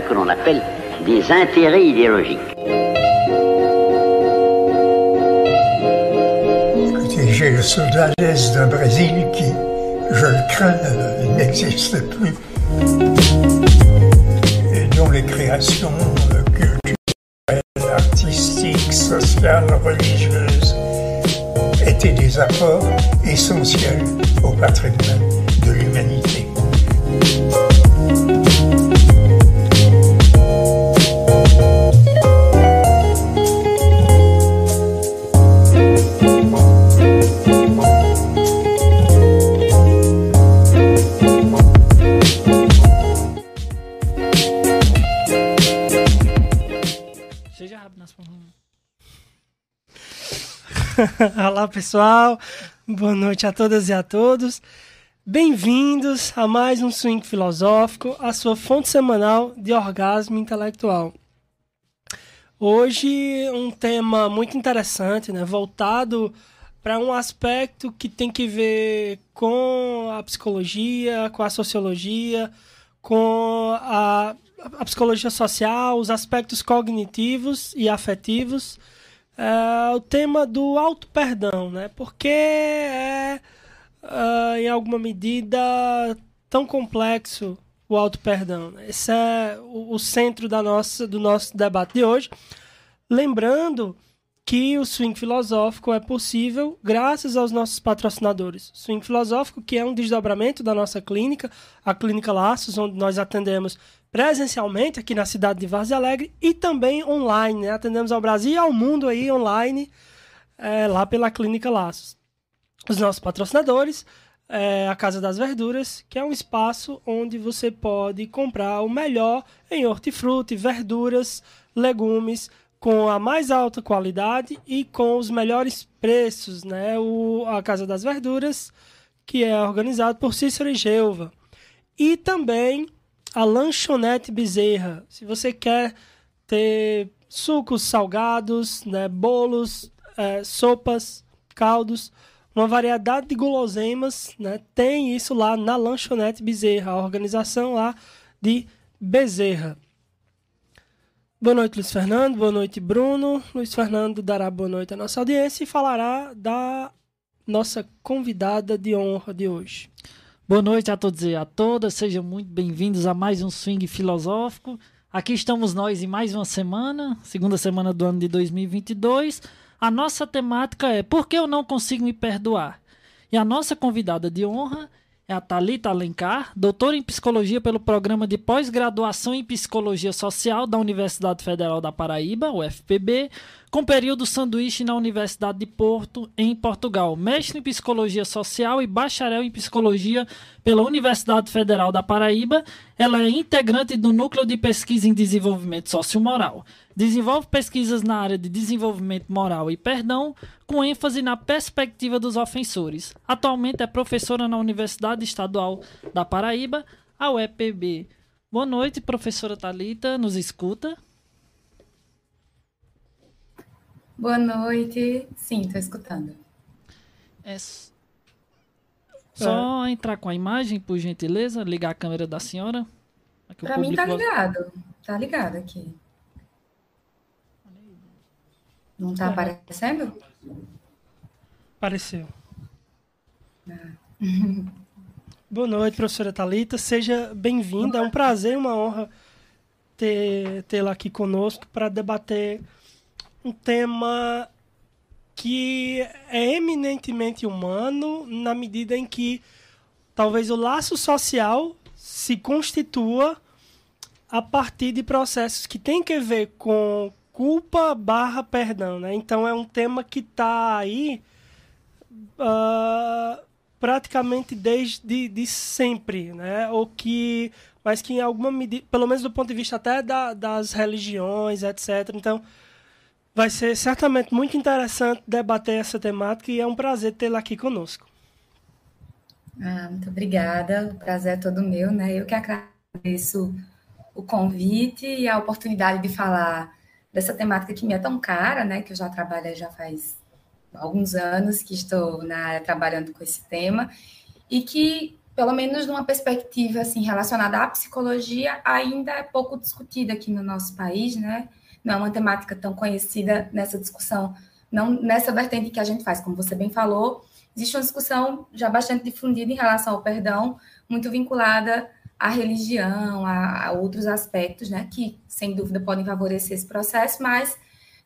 que l'on appelle des intérêts idéologiques. J'ai le soldat d'un Brésil qui, je le crains, n'existe plus. Et dont les créations culturelles, artistiques, sociales, religieuses étaient des apports essentiels au patrimoine de l'humanité. Olá pessoal, boa noite a todas e a todos. Bem-vindos a mais um Swing Filosófico, a sua fonte semanal de orgasmo intelectual. Hoje um tema muito interessante, né, voltado para um aspecto que tem que ver com a psicologia, com a sociologia, com a, a psicologia social, os aspectos cognitivos e afetivos é, o tema do auto-perdão, né? Porque é, é, em alguma medida, tão complexo o auto-perdão. Né? Esse é o, o, centro da nossa, do nosso debate de hoje. Lembrando que o swing filosófico é possível graças aos nossos patrocinadores. Swing filosófico, que é um desdobramento da nossa clínica, a Clínica Laços, onde nós atendemos presencialmente aqui na cidade de Vargas Alegre e também online. Né? Atendemos ao Brasil e ao mundo aí online, é, lá pela Clínica Laços. Os nossos patrocinadores, é, a Casa das Verduras, que é um espaço onde você pode comprar o melhor em hortifruti, verduras, legumes, com a mais alta qualidade e com os melhores preços. Né? O, a Casa das Verduras, que é organizado por Cícero e Gelva. E também a lanchonete Bezerra. Se você quer ter sucos salgados, né, bolos, é, sopas, caldos, uma variedade de guloseimas, né, tem isso lá na lanchonete Bezerra, a organização lá de Bezerra. Boa noite, Luiz Fernando. Boa noite, Bruno. Luiz Fernando dará boa noite à nossa audiência e falará da nossa convidada de honra de hoje. Boa noite a todos e a todas, sejam muito bem-vindos a mais um Swing Filosófico. Aqui estamos nós em mais uma semana, segunda semana do ano de 2022. A nossa temática é Por que eu não consigo me perdoar? E a nossa convidada de honra é a Talita Alencar, doutora em psicologia pelo programa de pós-graduação em psicologia social da Universidade Federal da Paraíba, UFPB, com período sanduíche na Universidade de Porto, em Portugal. Mestre em Psicologia Social e bacharel em Psicologia pela Universidade Federal da Paraíba. Ela é integrante do Núcleo de Pesquisa em Desenvolvimento Sociomoral. Desenvolve pesquisas na área de desenvolvimento moral e perdão, com ênfase na perspectiva dos ofensores. Atualmente é professora na Universidade Estadual da Paraíba, a UEPB. Boa noite, professora Talita, nos escuta? Boa noite. Sim, estou escutando. É só é. entrar com a imagem, por gentileza, ligar a câmera da senhora. Para mim tá ligado. Tá ligado aqui. Não tá é. aparecendo? Apareceu. Ah. Boa noite, professora Talita. Seja bem-vinda. É um prazer, uma honra ter tê-la aqui conosco para debater um tema que é eminentemente humano na medida em que talvez o laço social se constitua a partir de processos que têm que ver com culpa barra perdão, né? Então é um tema que está aí uh, praticamente desde de sempre, né? Ou que, mas que em alguma medida, pelo menos do ponto de vista até da, das religiões, etc. Então Vai ser certamente muito interessante debater essa temática e é um prazer tê-la aqui conosco. Ah, muito obrigada, o prazer é todo meu, né? Eu que agradeço o convite e a oportunidade de falar dessa temática que me é tão cara, né? Que eu já trabalho já faz alguns anos que estou na área trabalhando com esse tema e que pelo menos numa perspectiva assim relacionada à psicologia, ainda é pouco discutida aqui no nosso país, né? Não é uma temática tão conhecida nessa discussão, não nessa vertente que a gente faz, como você bem falou, existe uma discussão já bastante difundida em relação ao perdão, muito vinculada à religião, a, a outros aspectos, né, que sem dúvida podem favorecer esse processo, mas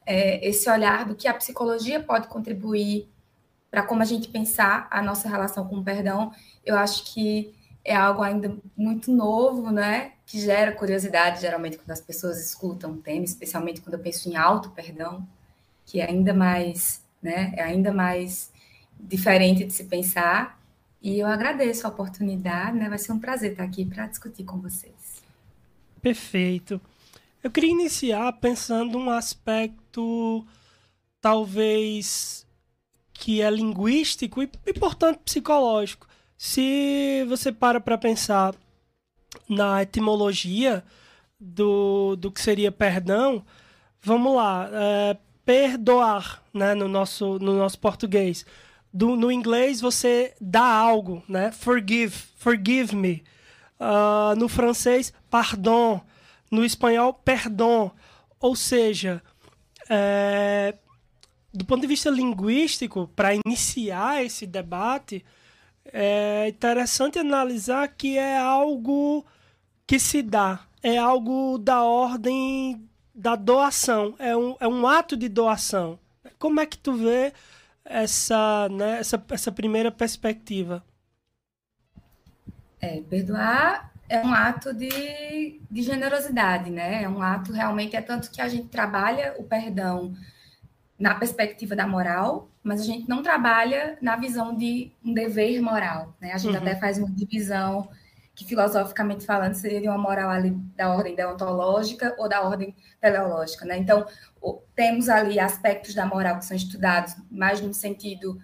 é, esse olhar do que a psicologia pode contribuir para como a gente pensar a nossa relação com o perdão, eu acho que é algo ainda muito novo, né? Que gera curiosidade, geralmente, quando as pessoas escutam o tema, especialmente quando eu penso em auto-perdão, que é ainda mais, né? É ainda mais diferente de se pensar. E eu agradeço a oportunidade, né? Vai ser um prazer estar aqui para discutir com vocês. Perfeito. Eu queria iniciar pensando um aspecto talvez que é linguístico e, e portanto psicológico. Se você para para pensar na etimologia do, do que seria perdão, vamos lá, é, perdoar, né, no nosso, no nosso português. Do, no inglês você dá algo, né? Forgive, forgive me. Uh, no francês, pardon. No espanhol, perdão. Ou seja, é, do ponto de vista linguístico, para iniciar esse debate, é interessante analisar que é algo que se dá, é algo da ordem da doação, é um, é um ato de doação. Como é que tu vê essa, né, essa, essa primeira perspectiva? É, perdoar é um ato de, de generosidade, né? É um ato realmente, é tanto que a gente trabalha o perdão na perspectiva da moral, mas a gente não trabalha na visão de um dever moral. Né? A gente uhum. até faz uma divisão que, filosoficamente falando, seria de uma moral ali da ordem deontológica ou da ordem teleológica. Né? Então, temos ali aspectos da moral que são estudados mais no sentido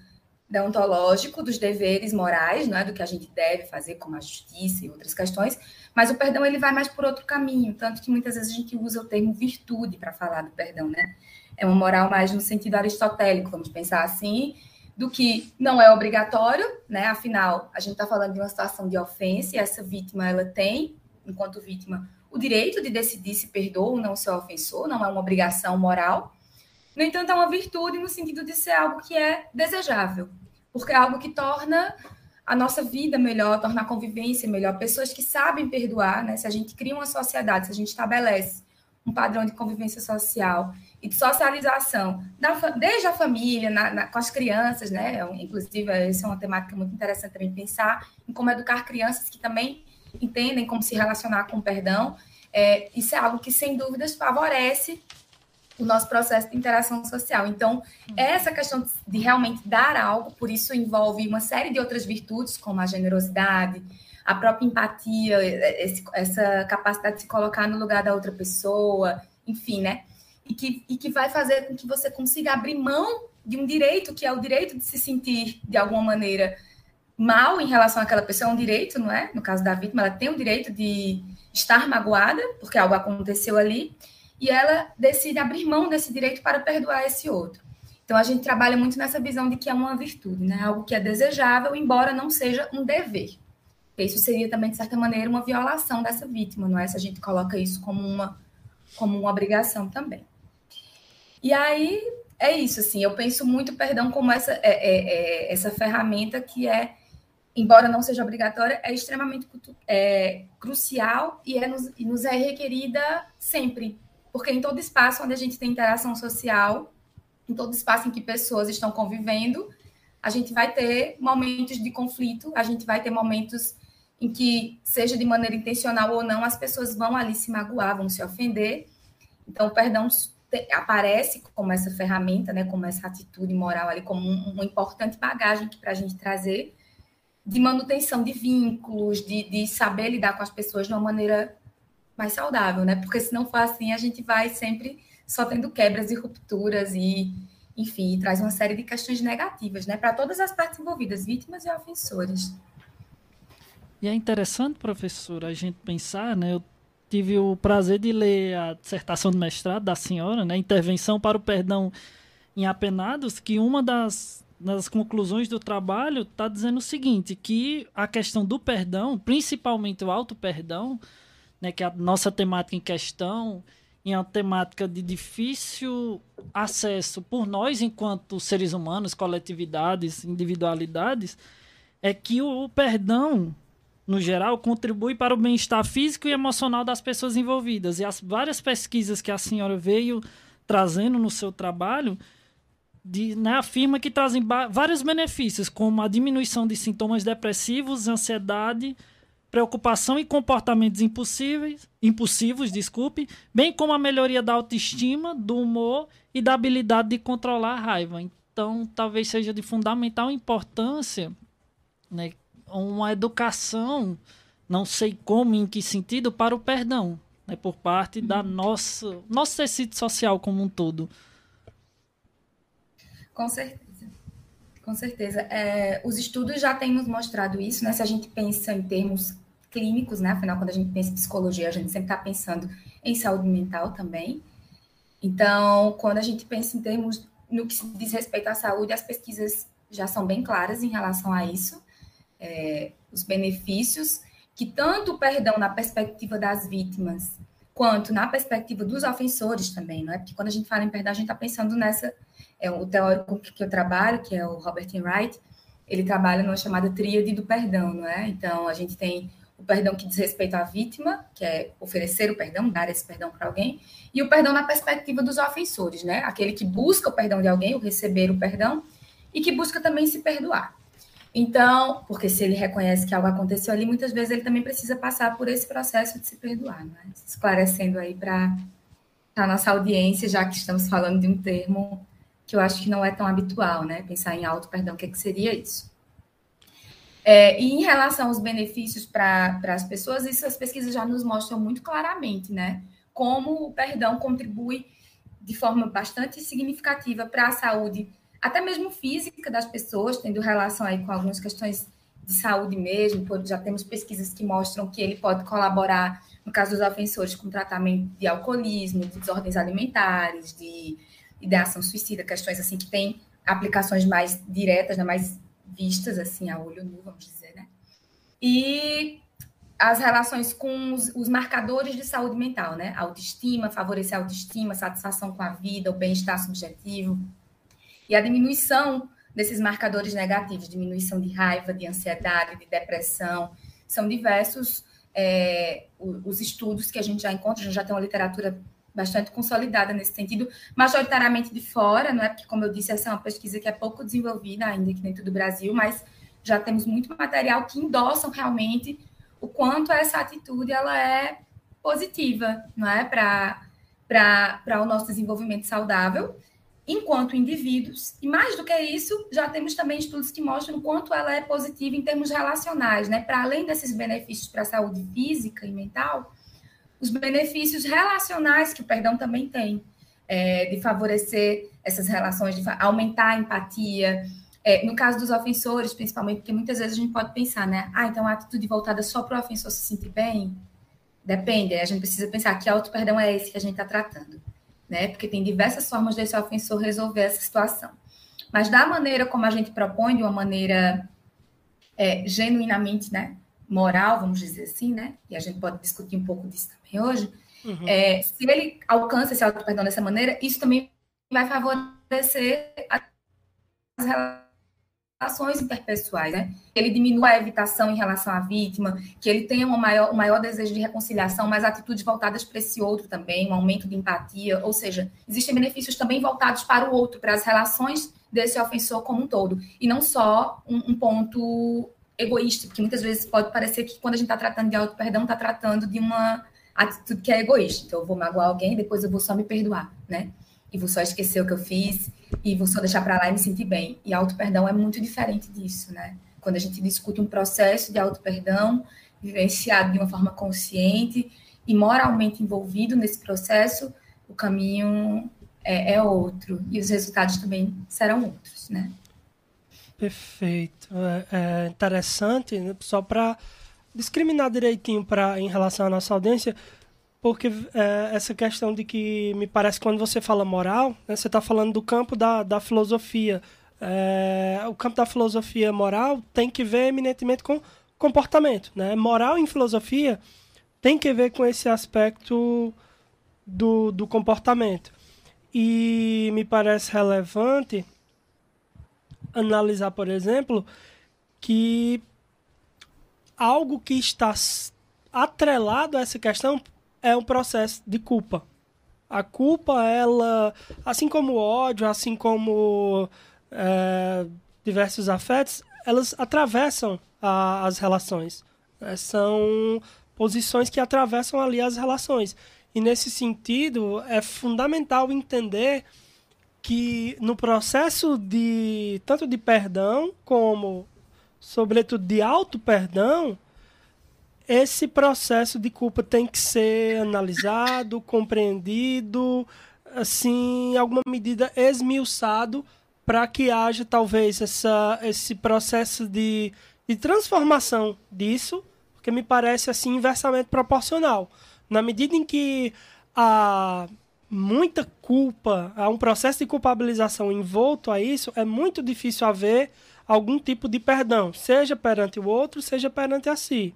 deontológico dos deveres morais, não é do que a gente deve fazer, como a justiça e outras questões, mas o perdão ele vai mais por outro caminho, tanto que muitas vezes a gente usa o termo virtude para falar do perdão, né? é uma moral mais no sentido aristotélico, vamos pensar assim, do que não é obrigatório, né? Afinal, a gente está falando de uma situação de ofensa e essa vítima ela tem, enquanto vítima, o direito de decidir se perdoa ou não seu ofensor, não é uma obrigação moral. No entanto, é uma virtude no sentido de ser algo que é desejável, porque é algo que torna a nossa vida melhor, torna a convivência melhor. Pessoas que sabem perdoar, né? Se a gente cria uma sociedade, se a gente estabelece um padrão de convivência social e de socialização, desde a família, na, na, com as crianças, né? Inclusive, essa é uma temática muito interessante também pensar em como educar crianças que também entendem como se relacionar com o perdão. É, isso é algo que, sem dúvidas, favorece o nosso processo de interação social. Então, essa questão de realmente dar algo, por isso envolve uma série de outras virtudes, como a generosidade, a própria empatia, esse, essa capacidade de se colocar no lugar da outra pessoa, enfim, né? E que, e que vai fazer com que você consiga abrir mão de um direito, que é o direito de se sentir, de alguma maneira, mal em relação àquela pessoa, é um direito, não é? No caso da vítima, ela tem o direito de estar magoada, porque algo aconteceu ali, e ela decide abrir mão desse direito para perdoar esse outro. Então, a gente trabalha muito nessa visão de que é uma virtude, né? Algo que é desejável, embora não seja um dever. Isso seria também, de certa maneira, uma violação dessa vítima, não é? Se a gente coloca isso como uma, como uma obrigação também. E aí é isso, assim, eu penso muito perdão como essa, é, é, é, essa ferramenta que é, embora não seja obrigatória, é extremamente é, crucial e, é nos, e nos é requerida sempre. Porque em todo espaço onde a gente tem interação social, em todo espaço em que pessoas estão convivendo, a gente vai ter momentos de conflito, a gente vai ter momentos em que, seja de maneira intencional ou não, as pessoas vão ali se magoar, vão se ofender. Então, o perdão aparece como essa ferramenta, né, como essa atitude moral ali, como um, uma importante bagagem para a gente trazer de manutenção de vínculos, de, de saber lidar com as pessoas de uma maneira mais saudável, né? Porque se não for assim, a gente vai sempre só tendo quebras e rupturas e, enfim, traz uma série de questões negativas, né? Para todas as partes envolvidas, vítimas e ofensores. E é interessante, professora, a gente pensar, né? Eu tive o prazer de ler a dissertação de mestrado da senhora, né, Intervenção para o Perdão em Apenados, que uma das nas conclusões do trabalho, está dizendo o seguinte, que a questão do perdão, principalmente o auto-perdão, né, que é a nossa temática em questão, é uma temática de difícil acesso por nós, enquanto seres humanos, coletividades, individualidades, é que o perdão, no geral, contribui para o bem-estar físico e emocional das pessoas envolvidas. E as várias pesquisas que a senhora veio trazendo no seu trabalho de, né, afirma que trazem vários benefícios, como a diminuição de sintomas depressivos, ansiedade, preocupação e comportamentos impossíveis, impulsivos, desculpe, bem como a melhoria da autoestima, do humor e da habilidade de controlar a raiva. Então, talvez seja de fundamental importância né, uma educação, não sei como, em que sentido, para o perdão, né, por parte da uhum. nossa nosso tecido social como um todo. Com certeza. Com certeza. É, os estudos já têm nos mostrado isso, né? Se a gente pensa em termos clínicos, né? Afinal, quando a gente pensa em psicologia, a gente sempre está pensando em saúde mental também. Então, quando a gente pensa em termos no que diz respeito à saúde, as pesquisas já são bem claras em relação a isso. É, os benefícios que tanto o perdão na perspectiva das vítimas quanto na perspectiva dos ofensores também, não é? Porque quando a gente fala em perdão, a gente está pensando nessa é o teórico que eu trabalho, que é o Robert Wright, ele trabalha numa chamada tríade do perdão, não é? Então, a gente tem o perdão que diz respeito à vítima, que é oferecer o perdão, dar esse perdão para alguém, e o perdão na perspectiva dos ofensores, né? Aquele que busca o perdão de alguém, o receber o perdão, e que busca também se perdoar. Então, porque se ele reconhece que algo aconteceu ali, muitas vezes ele também precisa passar por esse processo de se perdoar, não é? Esclarecendo aí para a nossa audiência, já que estamos falando de um termo que eu acho que não é tão habitual, né? Pensar em auto perdão, o que, é que seria isso? É, e em relação aos benefícios para as pessoas, essas pesquisas já nos mostram muito claramente, né? Como o perdão contribui de forma bastante significativa para a saúde, até mesmo física das pessoas, tendo relação aí com algumas questões de saúde mesmo. Já temos pesquisas que mostram que ele pode colaborar, no caso dos ofensores, com tratamento de alcoolismo, de desordens alimentares, de ideação suicida, questões assim que têm aplicações mais diretas, né, mais vistas assim a olho nu, vamos dizer, né? E as relações com os, os, marcadores de saúde mental, né? Autoestima, favorecer a autoestima, satisfação com a vida, o bem-estar subjetivo. E a diminuição desses marcadores negativos, diminuição de raiva, de ansiedade, de depressão, são diversos é, os estudos que a gente já encontra, já tem uma literatura bastante consolidada nesse sentido, majoritariamente de fora, não é? Porque, como eu disse, essa é uma pesquisa que é pouco desenvolvida ainda aqui dentro do Brasil, mas já temos muito material que endossam realmente o quanto essa atitude ela é positiva, não é? Para o nosso desenvolvimento saudável enquanto indivíduos. E mais do que isso, já temos também estudos que mostram o quanto ela é positiva em termos relacionais, né? Para além desses benefícios para a saúde física e mental, os benefícios relacionais que o perdão também tem, é, de favorecer essas relações, de aumentar a empatia. É, no caso dos ofensores, principalmente, porque muitas vezes a gente pode pensar, né? Ah, então a atitude voltada só para o ofensor se sentir bem? Depende, a gente precisa pensar que auto-perdão é esse que a gente está tratando, né? Porque tem diversas formas desse ofensor resolver essa situação. Mas da maneira como a gente propõe, de uma maneira é, genuinamente, né? moral, vamos dizer assim, né? E a gente pode discutir um pouco disso também hoje. Uhum. É, se ele alcança esse auto-perdão dessa maneira, isso também vai favorecer as relações interpessoais, né? Que ele diminua a evitação em relação à vítima, que ele tenha um maior, um maior desejo de reconciliação, mas atitudes voltadas para esse outro também, um aumento de empatia, ou seja, existem benefícios também voltados para o outro, para as relações desse ofensor como um todo, e não só um, um ponto egoísta, porque muitas vezes pode parecer que quando a gente está tratando de auto-perdão, está tratando de uma atitude que é egoísta. Então, eu vou magoar alguém, depois eu vou só me perdoar, né? E vou só esquecer o que eu fiz, e vou só deixar para lá e me sentir bem. E auto-perdão é muito diferente disso, né? Quando a gente discute um processo de auto-perdão, vivenciado de uma forma consciente e moralmente envolvido nesse processo, o caminho é, é outro. E os resultados também serão outros, né? Perfeito. É, é interessante, né? só para discriminar direitinho pra, em relação à nossa audiência, porque é, essa questão de que me parece quando você fala moral, né, você está falando do campo da, da filosofia, é, o campo da filosofia moral tem que ver eminentemente com comportamento. Né? Moral em filosofia tem que ver com esse aspecto do, do comportamento. E me parece relevante analisar, por exemplo, que algo que está atrelado a essa questão é um processo de culpa. A culpa, ela, assim como o ódio, assim como é, diversos afetos, elas atravessam a, as relações. É, são posições que atravessam ali as relações. E nesse sentido, é fundamental entender que no processo de tanto de perdão como sobretudo de auto perdão, esse processo de culpa tem que ser analisado, compreendido, assim, em alguma medida esmiuçado para que haja talvez essa, esse processo de, de transformação disso, porque me parece assim inversamente proporcional. Na medida em que há muita culpa, há um processo de culpabilização envolto a isso, é muito difícil haver algum tipo de perdão, seja perante o outro, seja perante a si.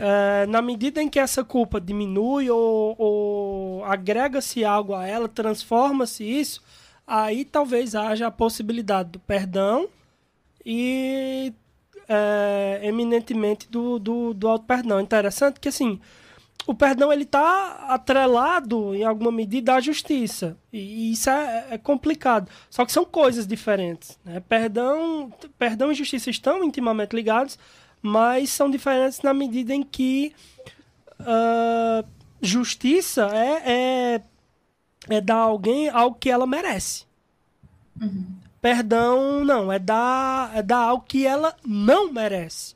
É, na medida em que essa culpa diminui ou, ou agrega-se algo a ela, transforma-se isso, aí talvez haja a possibilidade do perdão e é, eminentemente do, do, do auto-perdão. Interessante que, assim, o perdão ele está atrelado, em alguma medida, à justiça. E, isso é, é, complicado. Só que são coisas diferentes. Né? Perdão, perdão e justiça estão intimamente ligados, mas são diferentes na medida em que uh, justiça é, é é dar a alguém algo que ela merece. Uhum. Perdão, não, é dar, é dar algo que ela não merece,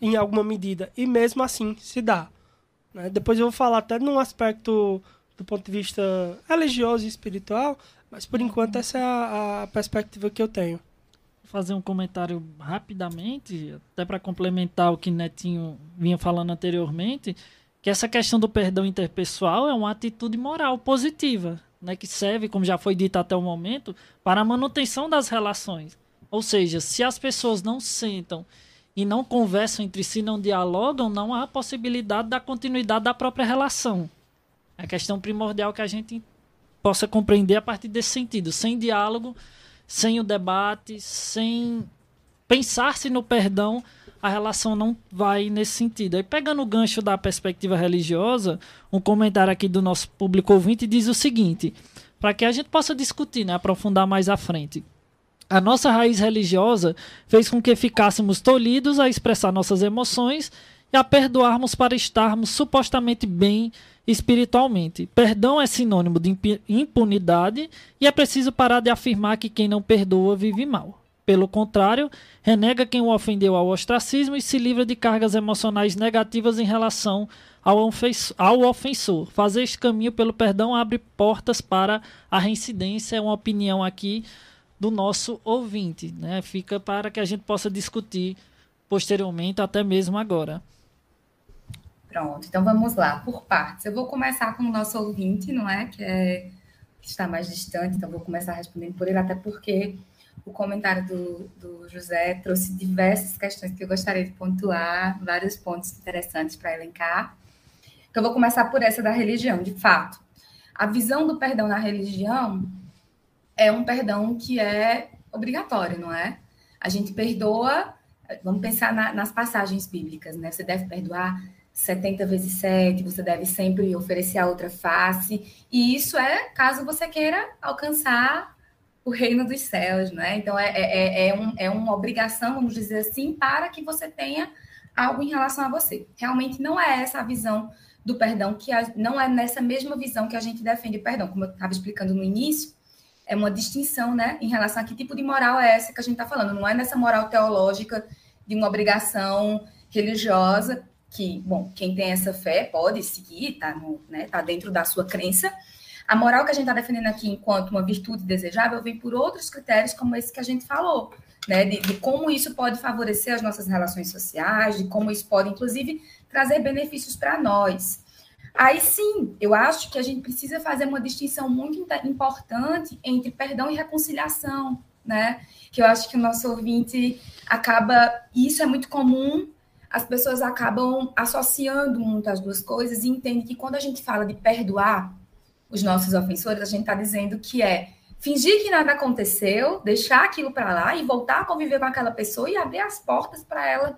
em alguma medida. E mesmo assim se dá. Né? Depois eu vou falar até num aspecto do ponto de vista religioso e espiritual, mas por enquanto essa é a, a perspectiva que eu tenho. Fazer um comentário rapidamente, até para complementar o que Netinho vinha falando anteriormente que essa questão do perdão interpessoal é uma atitude moral positiva, né, que serve, como já foi dito até o momento, para a manutenção das relações. Ou seja, se as pessoas não sentam e não conversam entre si, não dialogam, não há possibilidade da continuidade da própria relação. É a questão primordial que a gente possa compreender a partir desse sentido. Sem diálogo, sem o debate, sem pensar-se no perdão, a relação não vai nesse sentido. Aí, pegando o gancho da perspectiva religiosa, um comentário aqui do nosso público ouvinte diz o seguinte: para que a gente possa discutir, né, aprofundar mais à frente. A nossa raiz religiosa fez com que ficássemos tolhidos a expressar nossas emoções e a perdoarmos para estarmos supostamente bem espiritualmente. Perdão é sinônimo de impunidade e é preciso parar de afirmar que quem não perdoa vive mal. Pelo contrário, renega quem o ofendeu ao ostracismo e se livra de cargas emocionais negativas em relação ao, ofensor. Fazer este caminho pelo perdão abre portas para a reincidência. É uma opinião aqui do nosso ouvinte. Né? Fica para que a gente possa discutir posteriormente, até mesmo agora. Pronto, então vamos lá, por partes. Eu vou começar com o nosso ouvinte, não é? Que, é, que está mais distante, então vou começar respondendo por ele, até porque o comentário do, do José trouxe diversas questões que eu gostaria de pontuar, vários pontos interessantes para elencar. Então, eu vou começar por essa da religião, de fato. A visão do perdão na religião é um perdão que é obrigatório, não é? A gente perdoa, vamos pensar na, nas passagens bíblicas, né? Você deve perdoar 70 vezes 7, você deve sempre oferecer a outra face, e isso é caso você queira alcançar o reino dos céus, né? Então é, é, é, é, um, é uma obrigação, vamos dizer assim, para que você tenha algo em relação a você. Realmente não é essa a visão do perdão, que a, não é nessa mesma visão que a gente defende o perdão, como eu estava explicando no início, é uma distinção, né, em relação a que tipo de moral é essa que a gente está falando. Não é nessa moral teológica de uma obrigação religiosa que, bom, quem tem essa fé pode seguir, tá, né, tá dentro da sua crença, a moral que a gente está defendendo aqui enquanto uma virtude desejável vem por outros critérios, como esse que a gente falou, né? De, de, como isso pode favorecer as nossas relações sociais, de como isso pode, inclusive, trazer benefícios para nós. Aí sim, eu acho que a gente precisa fazer uma distinção muito importante entre perdão e reconciliação, né? Que eu acho que o nosso ouvinte acaba, isso é muito comum, as pessoas acabam associando muito as duas coisas e entendem que quando a gente fala de perdoar os nossos ofensores, a gente está dizendo que é fingir que nada aconteceu, deixar aquilo para lá e voltar a conviver com aquela pessoa e abrir as portas para ela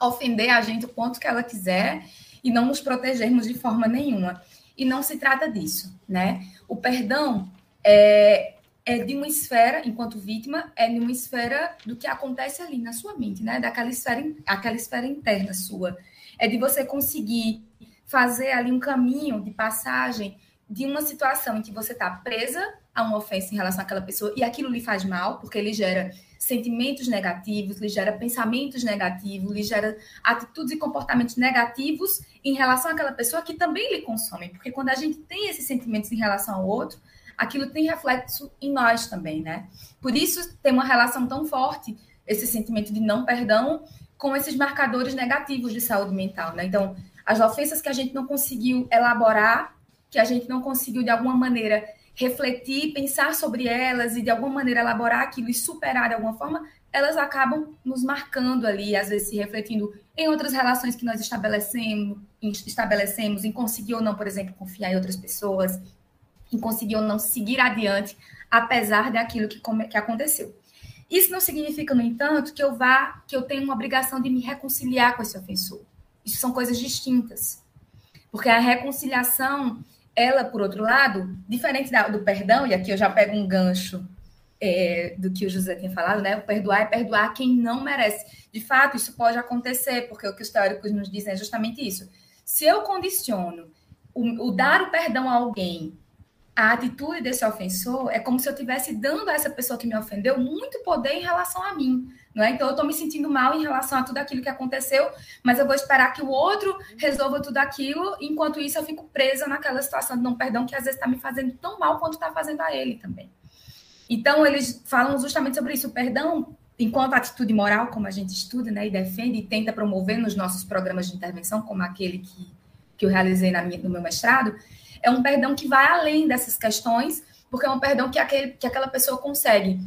ofender a gente o quanto que ela quiser e não nos protegermos de forma nenhuma. E não se trata disso, né? O perdão é, é de uma esfera, enquanto vítima, é de uma esfera do que acontece ali na sua mente, né? Daquela esfera, aquela esfera interna sua. É de você conseguir fazer ali um caminho de passagem de uma situação em que você está presa a uma ofensa em relação àquela pessoa e aquilo lhe faz mal, porque ele gera sentimentos negativos, lhe gera pensamentos negativos, lhe gera atitudes e comportamentos negativos em relação àquela pessoa que também lhe consomem, porque quando a gente tem esses sentimentos em relação ao outro, aquilo tem reflexo em nós também, né? Por isso tem uma relação tão forte esse sentimento de não perdão com esses marcadores negativos de saúde mental, né? Então, as ofensas que a gente não conseguiu elaborar, que a gente não conseguiu de alguma maneira refletir, pensar sobre elas e de alguma maneira elaborar aquilo e superar de alguma forma, elas acabam nos marcando ali, às vezes se refletindo em outras relações que nós estabelecemos, estabelecemos em conseguir ou não, por exemplo, confiar em outras pessoas, em conseguir ou não seguir adiante, apesar daquilo que, que aconteceu. Isso não significa, no entanto, que eu vá, que eu tenho uma obrigação de me reconciliar com esse ofensor. Isso são coisas distintas. Porque a reconciliação ela, por outro lado, diferente da, do perdão, e aqui eu já pego um gancho é, do que o José tinha falado, né? O perdoar é perdoar quem não merece. De fato, isso pode acontecer, porque o que os teóricos nos dizem é justamente isso. Se eu condiciono o, o dar o perdão a alguém a atitude desse ofensor, é como se eu estivesse dando a essa pessoa que me ofendeu muito poder em relação a mim. Não é? Então, eu estou me sentindo mal em relação a tudo aquilo que aconteceu, mas eu vou esperar que o outro resolva tudo aquilo, enquanto isso eu fico presa naquela situação de não perdão que às vezes está me fazendo tão mal quanto está fazendo a ele também. Então, eles falam justamente sobre isso. O perdão, enquanto atitude moral, como a gente estuda né, e defende e tenta promover nos nossos programas de intervenção, como aquele que, que eu realizei minha, no meu mestrado, é um perdão que vai além dessas questões, porque é um perdão que, aquele, que aquela pessoa consegue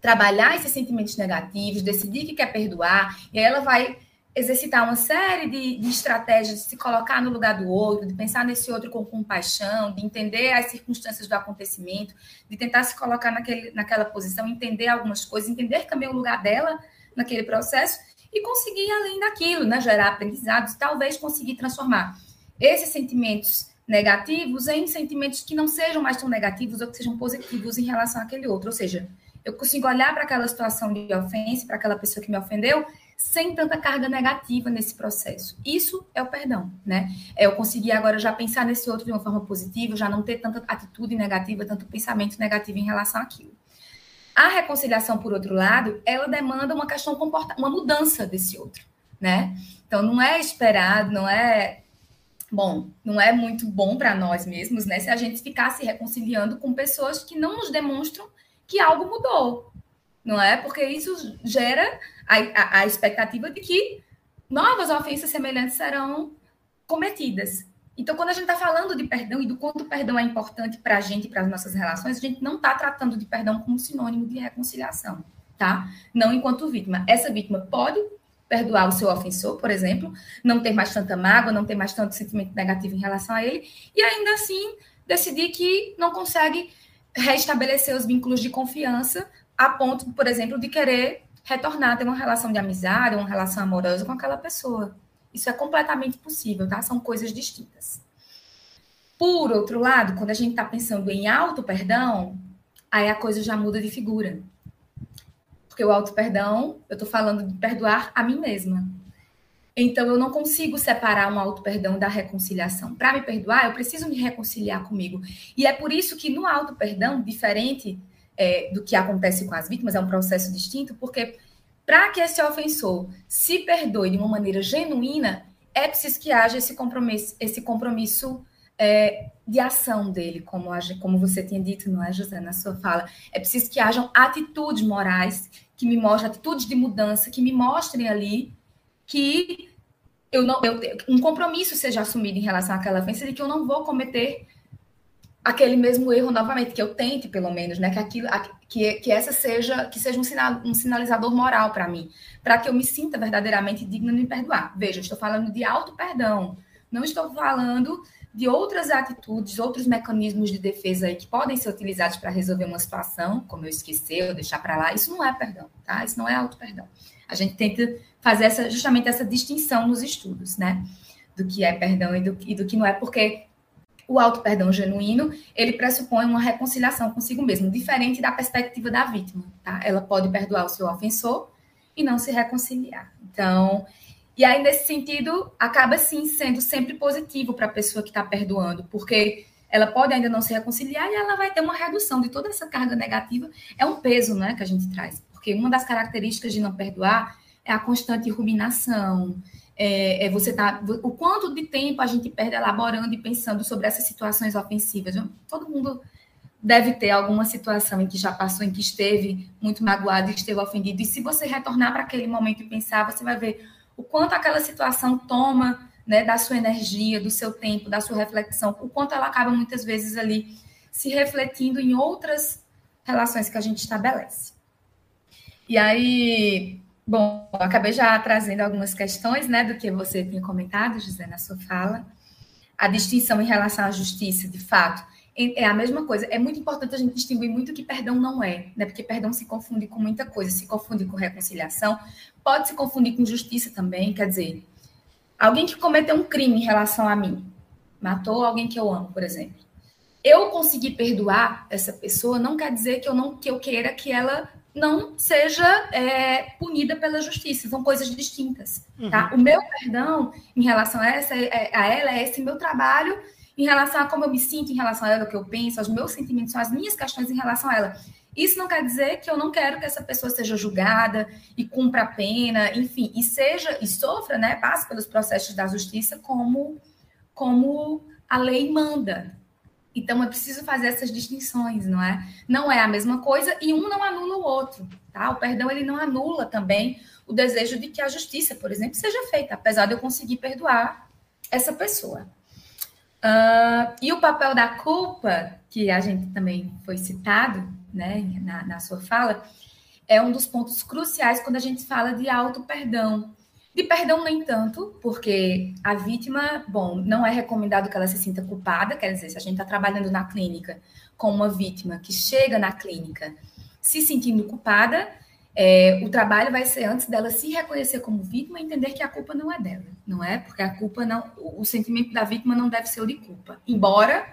trabalhar esses sentimentos negativos, decidir que quer perdoar, e aí ela vai exercitar uma série de, de, estratégias de se colocar no lugar do outro, de pensar nesse outro com compaixão, de entender as circunstâncias do acontecimento, de tentar se colocar naquele, naquela posição, entender algumas coisas, entender também o lugar dela naquele processo e conseguir além daquilo, né, gerar aprendizados, talvez conseguir transformar esses sentimentos negativos em sentimentos que não sejam mais tão negativos ou que sejam positivos em relação àquele outro, ou seja, eu consigo olhar para aquela situação de ofensa, para aquela pessoa que me ofendeu, sem tanta carga negativa nesse processo. Isso é o perdão, né? É eu conseguir agora já pensar nesse outro de uma forma positiva, já não ter tanta atitude negativa, tanto pensamento negativo em relação àquilo. A reconciliação, por outro lado, ela demanda uma questão uma mudança desse outro, né? Então não é esperado, não é bom, não é muito bom para nós mesmos, né? Se a gente ficar se reconciliando com pessoas que não nos demonstram que algo mudou, não é? Porque isso gera a, a, a expectativa de que novas ofensas semelhantes serão cometidas. Então, quando a gente está falando de perdão e do quanto o perdão é importante para a gente para as nossas relações, a gente não está tratando de perdão como sinônimo de reconciliação, tá? Não enquanto vítima. Essa vítima pode perdoar o seu ofensor, por exemplo, não ter mais tanta mágoa, não ter mais tanto sentimento negativo em relação a ele, e ainda assim decidir que não consegue restabelecer os vínculos de confiança a ponto, por exemplo, de querer retornar ter uma relação de amizade, uma relação amorosa com aquela pessoa. Isso é completamente possível, tá? São coisas distintas. Por outro lado, quando a gente está pensando em auto-perdão, aí a coisa já muda de figura. Porque o auto-perdão, eu estou falando de perdoar a mim mesma. Então, eu não consigo separar um auto-perdão da reconciliação. Para me perdoar, eu preciso me reconciliar comigo. E é por isso que no auto-perdão, diferente é, do que acontece com as vítimas, é um processo distinto, porque para que esse ofensor se perdoe de uma maneira genuína, é preciso que haja esse compromisso, esse compromisso é, de ação dele, como, como você tinha dito, não é, José, na sua fala. É preciso que hajam atitudes morais que me mostrem, atitudes de mudança, que me mostrem ali que eu não eu, um compromisso seja assumido em relação àquela ofensa de que eu não vou cometer aquele mesmo erro novamente, que eu tente, pelo menos, né? Que aquilo, que, que essa seja, que seja um, sinal, um sinalizador moral para mim, para que eu me sinta verdadeiramente digna de me perdoar. Veja, estou falando de auto-perdão, não estou falando de outras atitudes, outros mecanismos de defesa aí que podem ser utilizados para resolver uma situação, como eu esquecer ou deixar para lá. Isso não é perdão, tá? Isso não é auto-perdão. A gente tenta fazer essa, justamente essa distinção nos estudos, né? Do que é perdão e do, e do que não é, porque o auto-perdão genuíno, ele pressupõe uma reconciliação consigo mesmo, diferente da perspectiva da vítima, tá? Ela pode perdoar o seu ofensor e não se reconciliar. Então, e aí, nesse sentido, acaba sim sendo sempre positivo para a pessoa que está perdoando, porque ela pode ainda não se reconciliar e ela vai ter uma redução de toda essa carga negativa. É um peso né, que a gente traz, porque uma das características de não perdoar é a constante ruminação, é, é, você tá o quanto de tempo a gente perde elaborando e pensando sobre essas situações ofensivas. Todo mundo deve ter alguma situação em que já passou, em que esteve muito magoado, esteve ofendido. E se você retornar para aquele momento e pensar, você vai ver o quanto aquela situação toma né, da sua energia, do seu tempo, da sua reflexão, o quanto ela acaba muitas vezes ali se refletindo em outras relações que a gente estabelece. E aí, Bom, acabei já trazendo algumas questões, né, do que você tinha comentado, José, na sua fala. A distinção em relação à justiça, de fato, é a mesma coisa. É muito importante a gente distinguir muito o que perdão não é, né? Porque perdão se confunde com muita coisa, se confunde com reconciliação, pode se confundir com justiça também, quer dizer, alguém que cometeu um crime em relação a mim, matou alguém que eu amo, por exemplo. Eu conseguir perdoar essa pessoa não quer dizer que eu não que eu queira que ela não seja é, punida pela justiça. São coisas distintas. Uhum. Tá? O meu perdão em relação a, essa, é, a ela é esse meu trabalho em relação a como eu me sinto em relação a ela, o que eu penso, os meus sentimentos, são as minhas questões em relação a ela. Isso não quer dizer que eu não quero que essa pessoa seja julgada e cumpra a pena, enfim, e seja e sofra, né, passe pelos processos da justiça como como a lei manda, então, é preciso fazer essas distinções, não é? Não é a mesma coisa e um não anula o outro, tá? O perdão, ele não anula também o desejo de que a justiça, por exemplo, seja feita, apesar de eu conseguir perdoar essa pessoa. Uh, e o papel da culpa, que a gente também foi citado, né, na, na sua fala, é um dos pontos cruciais quando a gente fala de auto-perdão. De perdão, nem tanto, porque a vítima, bom, não é recomendado que ela se sinta culpada, quer dizer, se a gente está trabalhando na clínica com uma vítima que chega na clínica se sentindo culpada, é, o trabalho vai ser antes dela se reconhecer como vítima e entender que a culpa não é dela, não é? Porque a culpa não, o sentimento da vítima não deve ser o de culpa. Embora,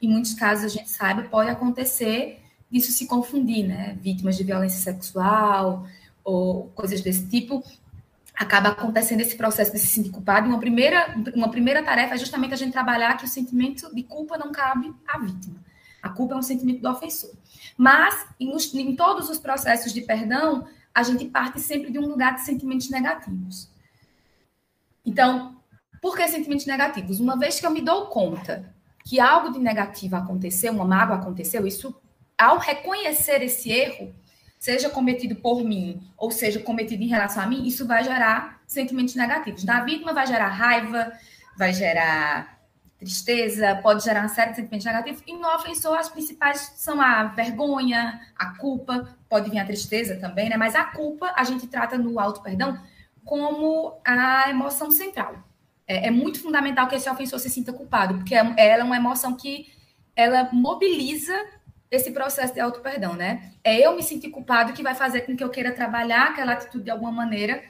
em muitos casos, a gente saiba, pode acontecer disso se confundir, né? Vítimas de violência sexual ou coisas desse tipo, acaba acontecendo esse processo de se sentir culpado. E uma primeira, uma primeira tarefa é justamente a gente trabalhar que o sentimento de culpa não cabe à vítima. A culpa é um sentimento do ofensor. Mas, em, em todos os processos de perdão, a gente parte sempre de um lugar de sentimentos negativos. Então, por que sentimentos negativos? Uma vez que eu me dou conta que algo de negativo aconteceu, uma mágoa aconteceu, isso, ao reconhecer esse erro, seja cometido por mim ou seja cometido em relação a mim, isso vai gerar sentimentos negativos. Na vítima vai gerar raiva, vai gerar tristeza, pode gerar uma série de sentimentos negativos. E no ofensor, as principais são a vergonha, a culpa, pode vir a tristeza também, né? Mas a culpa a gente trata no auto-perdão como a emoção central. É, é, muito fundamental que esse ofensor se sinta culpado, porque ela é uma emoção que ela mobiliza esse processo de auto-perdão, né? É eu me sentir culpado que vai fazer com que eu queira trabalhar aquela atitude de alguma maneira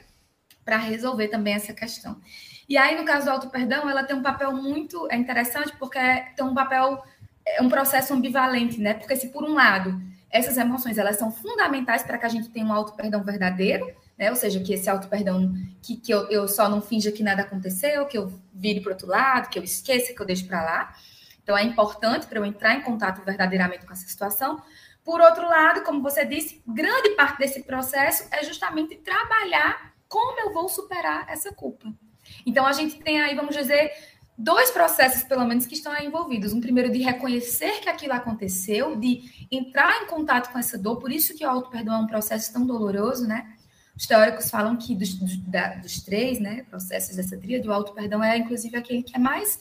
para resolver também essa questão. E aí, no caso do auto-perdão, ela tem um papel muito é interessante porque tem um papel, é um processo ambivalente, né? Porque se por um lado essas emoções elas são fundamentais para que a gente tenha um auto-perdão verdadeiro, né? Ou seja, que esse auto-perdão, que, que eu, eu só não finja que nada aconteceu, que eu vire para outro lado, que eu esqueça, que eu deixe para lá. Então, é importante para eu entrar em contato verdadeiramente com essa situação. Por outro lado, como você disse, grande parte desse processo é justamente trabalhar como eu vou superar essa culpa. Então, a gente tem aí, vamos dizer, dois processos, pelo menos, que estão aí envolvidos. Um primeiro de reconhecer que aquilo aconteceu, de entrar em contato com essa dor, por isso que o auto-perdão é um processo tão doloroso, né? Os teóricos falam que dos, dos, da, dos três né, processos dessa tríade, o auto-perdão é, inclusive, aquele que é mais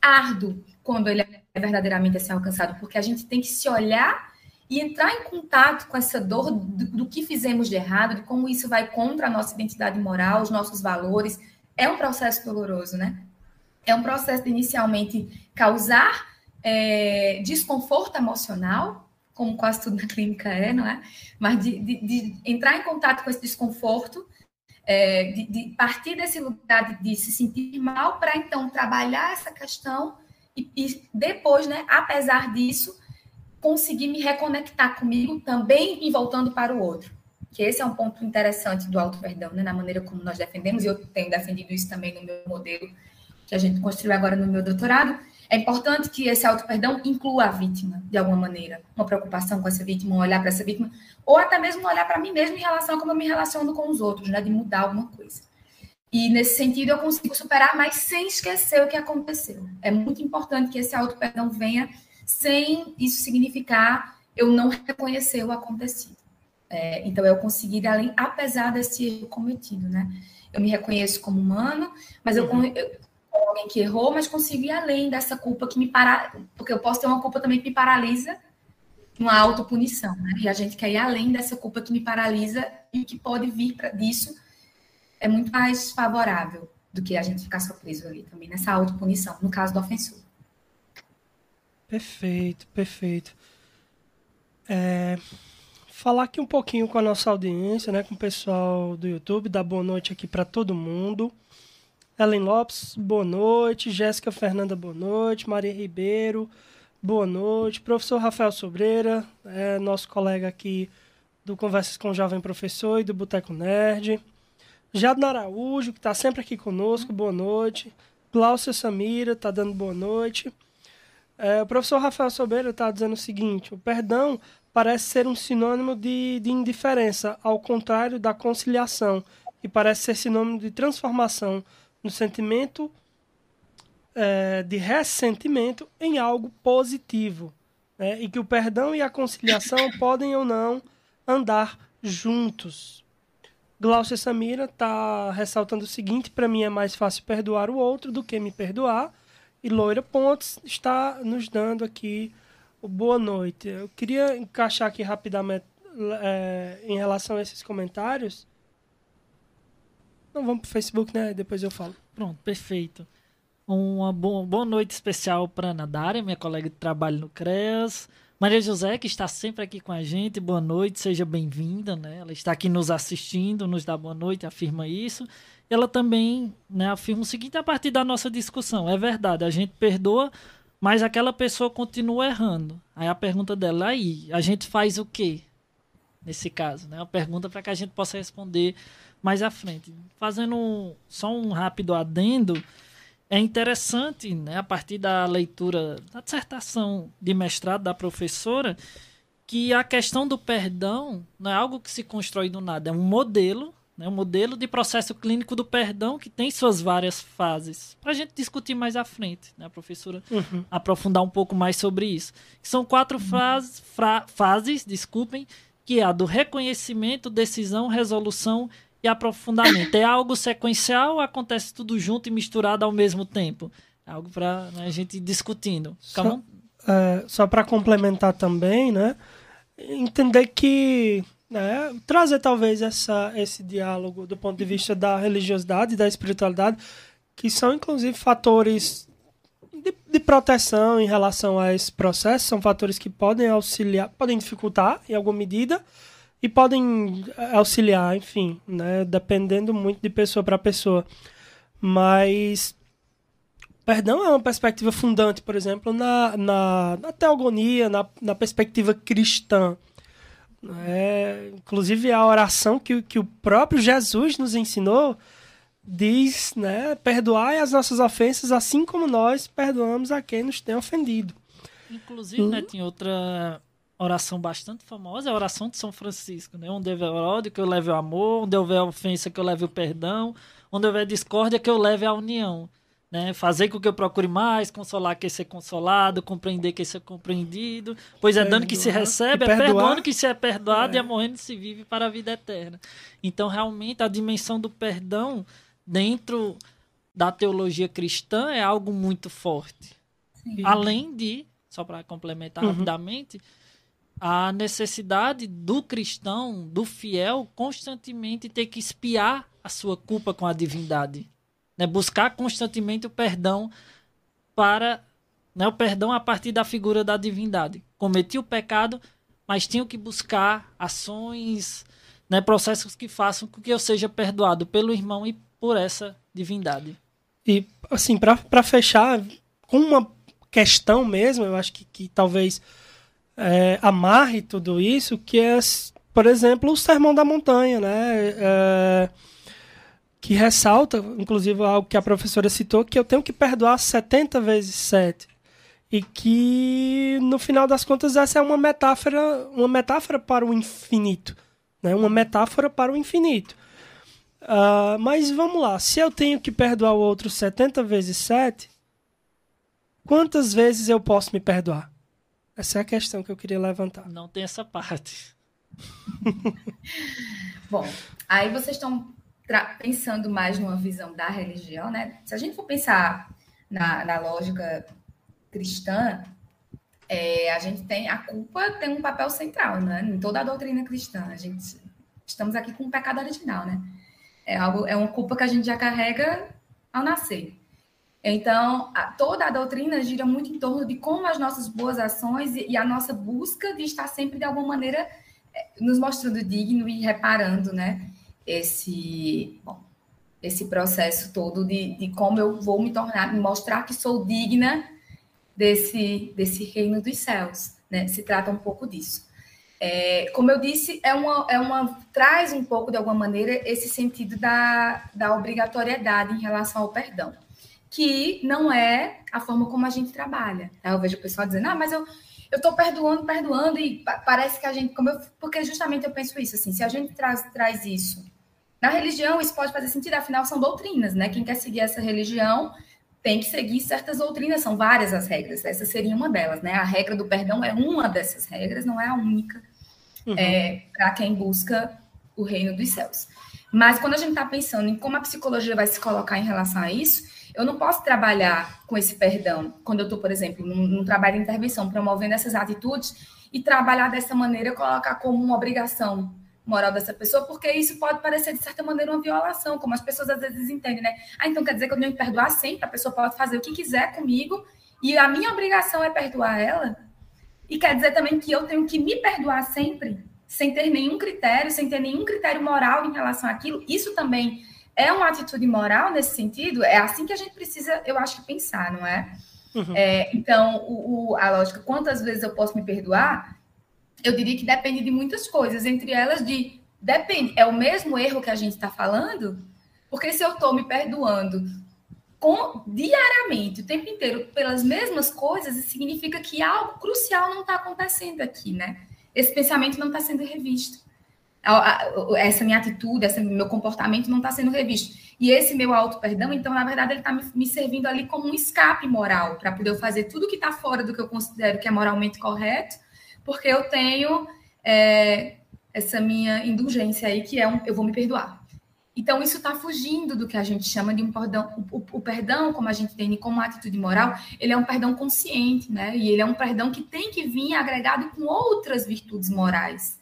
árduo quando ele é verdadeiramente assim alcançado, porque a gente tem que se olhar e entrar em contato com essa dor do, do, que fizemos de errado, de como isso vai contra a nossa identidade moral, os nossos valores. É um processo doloroso, né? É um processo de inicialmente causar é, desconforto emocional, como quase tudo na clínica é, não é? Mas de, de, de entrar em contato com esse desconforto, é, de, de, partir desse lugar de, de se sentir mal, para então trabalhar essa questão e, e depois, né, apesar disso, conseguir me reconectar comigo também e voltando para o outro. Que esse é um ponto interessante do auto-perdão, né? na maneira como nós defendemos, e eu tenho defendido isso também no meu modelo que a gente construiu agora no meu doutorado. É importante que esse auto-perdão inclua a vítima, de alguma maneira. Uma preocupação com essa vítima, um olhar para essa vítima, ou até mesmo olhar para mim mesmo em relação a como eu me relaciono com os outros, né? de mudar alguma coisa. E nesse sentido eu consigo superar, mas sem esquecer o que aconteceu. É muito importante que esse auto-perdão venha sem isso significar eu não reconhecer o acontecido. É, então, eu conseguir além, apesar desse erro cometido, né? Eu me reconheço como humano, mas eu, uhum. eu alguém que errou, mas consigo ir além dessa culpa que me para, porque eu posso ter uma culpa também que me paralisa, uma autopunição, né? E a gente quer ir além dessa culpa que me paralisa e que pode vir para disso é muito mais favorável do que a gente ficar só preso ali também nessa autopunição, no caso do ofensor. Perfeito, perfeito. É, falar aqui um pouquinho com a nossa audiência, né, com o pessoal do YouTube, dar boa noite aqui para todo mundo. Ellen Lopes, boa noite. Jéssica Fernanda, boa noite. Maria Ribeiro, boa noite. Professor Rafael Sobreira, é, nosso colega aqui do Conversas com o Jovem Professor e do Boteco Nerd. Jadna Araújo, que está sempre aqui conosco, boa noite. Glaucia Samira, está dando boa noite. É, o professor Rafael Sobeiro está dizendo o seguinte: o perdão parece ser um sinônimo de, de indiferença, ao contrário da conciliação, e parece ser sinônimo de transformação no sentimento é, de ressentimento em algo positivo. Né? E que o perdão e a conciliação podem ou não andar juntos. Glaucia Samira está ressaltando o seguinte: para mim é mais fácil perdoar o outro do que me perdoar. E Loira Pontes está nos dando aqui o boa noite. Eu queria encaixar aqui rapidamente é, em relação a esses comentários. Não, vamos para o Facebook, né? Depois eu falo. Pronto, perfeito. Uma boa, noite especial para Ana Dária, minha colega de trabalho no CREAS. Maria José, que está sempre aqui com a gente, boa noite, seja bem-vinda. Né? Ela está aqui nos assistindo, nos dá boa noite, afirma isso ela também né, afirma o seguinte a partir da nossa discussão. É verdade, a gente perdoa, mas aquela pessoa continua errando. Aí a pergunta dela, aí, a gente faz o quê? Nesse caso, né? Uma pergunta para que a gente possa responder mais à frente. Fazendo só um rápido adendo, é interessante, né, a partir da leitura da dissertação de mestrado da professora, que a questão do perdão não é algo que se constrói do nada, é um modelo né, um modelo de processo clínico do perdão que tem suas várias fases. Para a gente discutir mais à frente, né, a professora uhum. aprofundar um pouco mais sobre isso. São quatro uhum. fases, fases, desculpem, que é a do reconhecimento, decisão, resolução e aprofundamento. É algo sequencial ou acontece tudo junto e misturado ao mesmo tempo? É algo para né, a gente ir discutindo. Só, é, só para complementar também, né? Entender que né, trazer talvez essa, esse diálogo do ponto de vista da religiosidade da espiritualidade, que são inclusive fatores de, de, proteção em relação a esse processo, são fatores que podem auxiliar, podem dificultar em alguma medida e podem auxiliar, enfim, né, dependendo muito de pessoa para pessoa. Mas perdão é uma perspectiva fundante, por exemplo, na, na, na teogonia, na, na perspectiva cristã. É, inclusive a oração que, que o próprio Jesus nos ensinou diz, né, perdoai as nossas ofensas assim como nós perdoamos a quem nos tem ofendido. Inclusive, hum. né, tem outra oração bastante famosa, é a oração de São Francisco, né? Onde houver ódio, que eu leve o amor, onde houver ofensa, que eu leve o perdão, onde houver discórdia, que eu leve a união né? Fazer com que eu procure mais, consolar que ser consolado, compreender que ser compreendido. Pois é dando que se recebe, é perdoando que se é perdoado é. e é morrendo que se vive para a vida eterna. Então, realmente, a dimensão do perdão dentro da teologia cristã é algo muito forte. Sim. Além de, só para complementar uhum. rapidamente, a necessidade do cristão, do fiel, constantemente ter que espiar a sua culpa com a divindade. Né? Buscar constantemente o perdão para né, o perdão a partir da figura da divindade. Cometi o pecado, mas tenho que buscar ações, né, processos que façam com que eu seja perdoado pelo irmão e por essa divindade. E, assim, para fechar, com uma questão mesmo, eu acho que, que talvez é, amarre tudo isso, que é, por exemplo, o Sermão da Montanha, né? É, que ressalta, inclusive, algo que a professora citou, que eu tenho que perdoar 70 vezes 7 e que no final das contas essa é uma metáfora, uma metáfora para o infinito, né? Uma metáfora para o infinito. Uh, mas vamos lá, se eu tenho que perdoar o outro 70 vezes 7, quantas vezes eu posso me perdoar? Essa é a questão que eu queria levantar. Não tem essa parte. Bom, aí vocês estão pensando mais numa visão da religião, né? Se a gente for pensar na, na lógica cristã, é, a gente tem a culpa tem um papel central, né? Em toda a doutrina cristã, a gente estamos aqui com o pecado original, né? É algo é uma culpa que a gente já carrega ao nascer. Então, a, toda a doutrina gira muito em torno de como as nossas boas ações e, e a nossa busca de estar sempre de alguma maneira é, nos mostrando digno e reparando, né? Esse, bom, esse processo todo de, de como eu vou me tornar, me mostrar que sou digna desse, desse reino dos céus, né? Se trata um pouco disso. É, como eu disse, é uma, é uma traz um pouco de alguma maneira esse sentido da, da obrigatoriedade em relação ao perdão, que não é a forma como a gente trabalha. Tá? Eu vejo o pessoal dizendo, ah, mas eu eu estou perdoando, perdoando e parece que a gente, como eu, porque justamente eu penso isso assim, se a gente traz, traz isso na religião, isso pode fazer sentido, afinal são doutrinas, né? Quem quer seguir essa religião tem que seguir certas doutrinas, são várias as regras, essa seria uma delas, né? A regra do perdão é uma dessas regras, não é a única, uhum. é, para quem busca o reino dos céus. Mas quando a gente está pensando em como a psicologia vai se colocar em relação a isso, eu não posso trabalhar com esse perdão quando eu estou, por exemplo, num, num, trabalho de intervenção, promovendo essas atitudes e trabalhar dessa maneira, colocar como uma obrigação moral dessa pessoa, porque isso pode parecer, de certa maneira, uma violação, como as pessoas às vezes entendem, né? Ah, então quer dizer que eu tenho que perdoar sempre, a pessoa pode fazer o que quiser comigo e a minha obrigação é perdoar ela? E quer dizer também que eu tenho que me perdoar sempre, sem ter nenhum critério, sem ter nenhum critério moral em relação àquilo? Isso também é uma atitude moral nesse sentido? É assim que a gente precisa, eu acho, pensar, não é? Uhum. é então, o, o, a lógica, quantas vezes eu posso me perdoar? eu diria que depende de muitas coisas, entre elas de depende, é o mesmo erro que a gente está falando? Porque se eu estou me perdoando com, diariamente, o tempo inteiro, pelas mesmas coisas, significa que algo crucial não está acontecendo aqui, né? Esse pensamento não está sendo revisto. Essa minha atitude, esse meu comportamento não está sendo revisto. E esse meu auto-perdão, então, na verdade, ele está me, servindo ali como um escape moral, para poder fazer tudo que está fora do que eu considero que é moralmente correto, porque eu tenho é, essa minha indulgência aí, que é um eu vou me perdoar. Então, isso está fugindo do que a gente chama de um perdão. O, o, perdão, como a gente tem como atitude moral, ele é um perdão consciente, né? E ele é um perdão que tem que vir agregado com outras virtudes morais,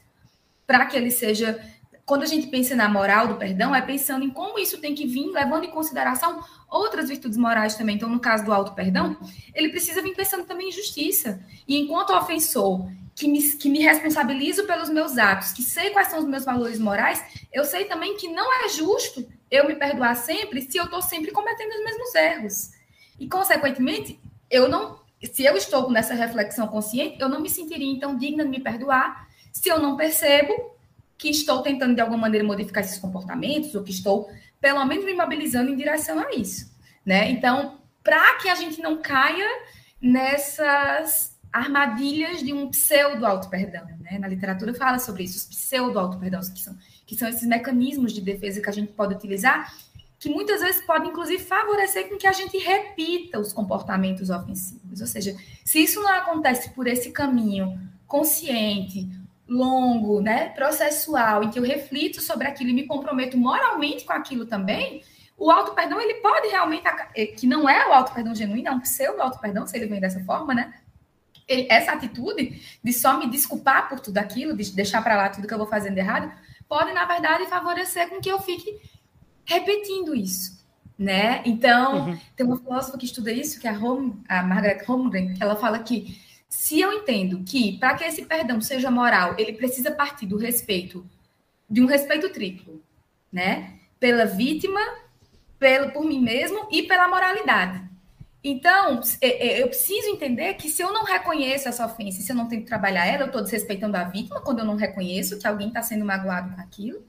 para que ele seja. Quando a gente pensa na moral do perdão, é pensando em como isso tem que vir, levando em consideração outras virtudes morais também. Então, no caso do auto-perdão, ele precisa vir pensando também em justiça. E enquanto ofensor que me, que me responsabilizo pelos meus atos, que sei quais são os meus valores morais, eu sei também que não é justo eu me perdoar sempre se eu estou sempre cometendo os mesmos erros. E, consequentemente, eu não, se eu estou nessa reflexão consciente, eu não me sentiria então digna de me perdoar se eu não percebo que estou tentando de alguma maneira modificar esses comportamentos ou que estou pelo menos me mobilizando em direção a isso, né? Então, para que a gente não caia nessas armadilhas de um pseudo auto-perdão. Né? Na literatura fala sobre isso, os pseudo auto-perdão, que são, que são esses mecanismos de defesa que a gente pode utilizar, que muitas vezes podem, inclusive, favorecer com que a gente repita os comportamentos ofensivos. Ou seja, se isso não acontece por esse caminho consciente, longo, né, processual, em que eu reflito sobre aquilo e me comprometo moralmente com aquilo também, o auto-perdão, ele pode realmente, eh, que não é o auto-perdão genuíno, é um pseudo-auto-perdão, se ele vem dessa forma, né? Ele, essa atitude de só me desculpar por tudo aquilo, de deixar para lá tudo que eu vou fazendo errado, pode, na verdade, favorecer com que eu fique repetindo isso, né? Então, uhum. tem uma filósofa que estuda isso, que é a, Home, a Margaret Holmgren, que ela fala que se eu entendo que, para que esse perdão seja moral, ele precisa partir do respeito, de um respeito triplo, né? Pela vítima, pelo, por mim mesmo e pela moralidade. Então, é, é, eu preciso entender que se eu não reconheço essa ofensa, se eu não tenho que trabalhar ela, eu estou desrespeitando a vítima quando eu não reconheço que alguém está sendo magoado com aquilo.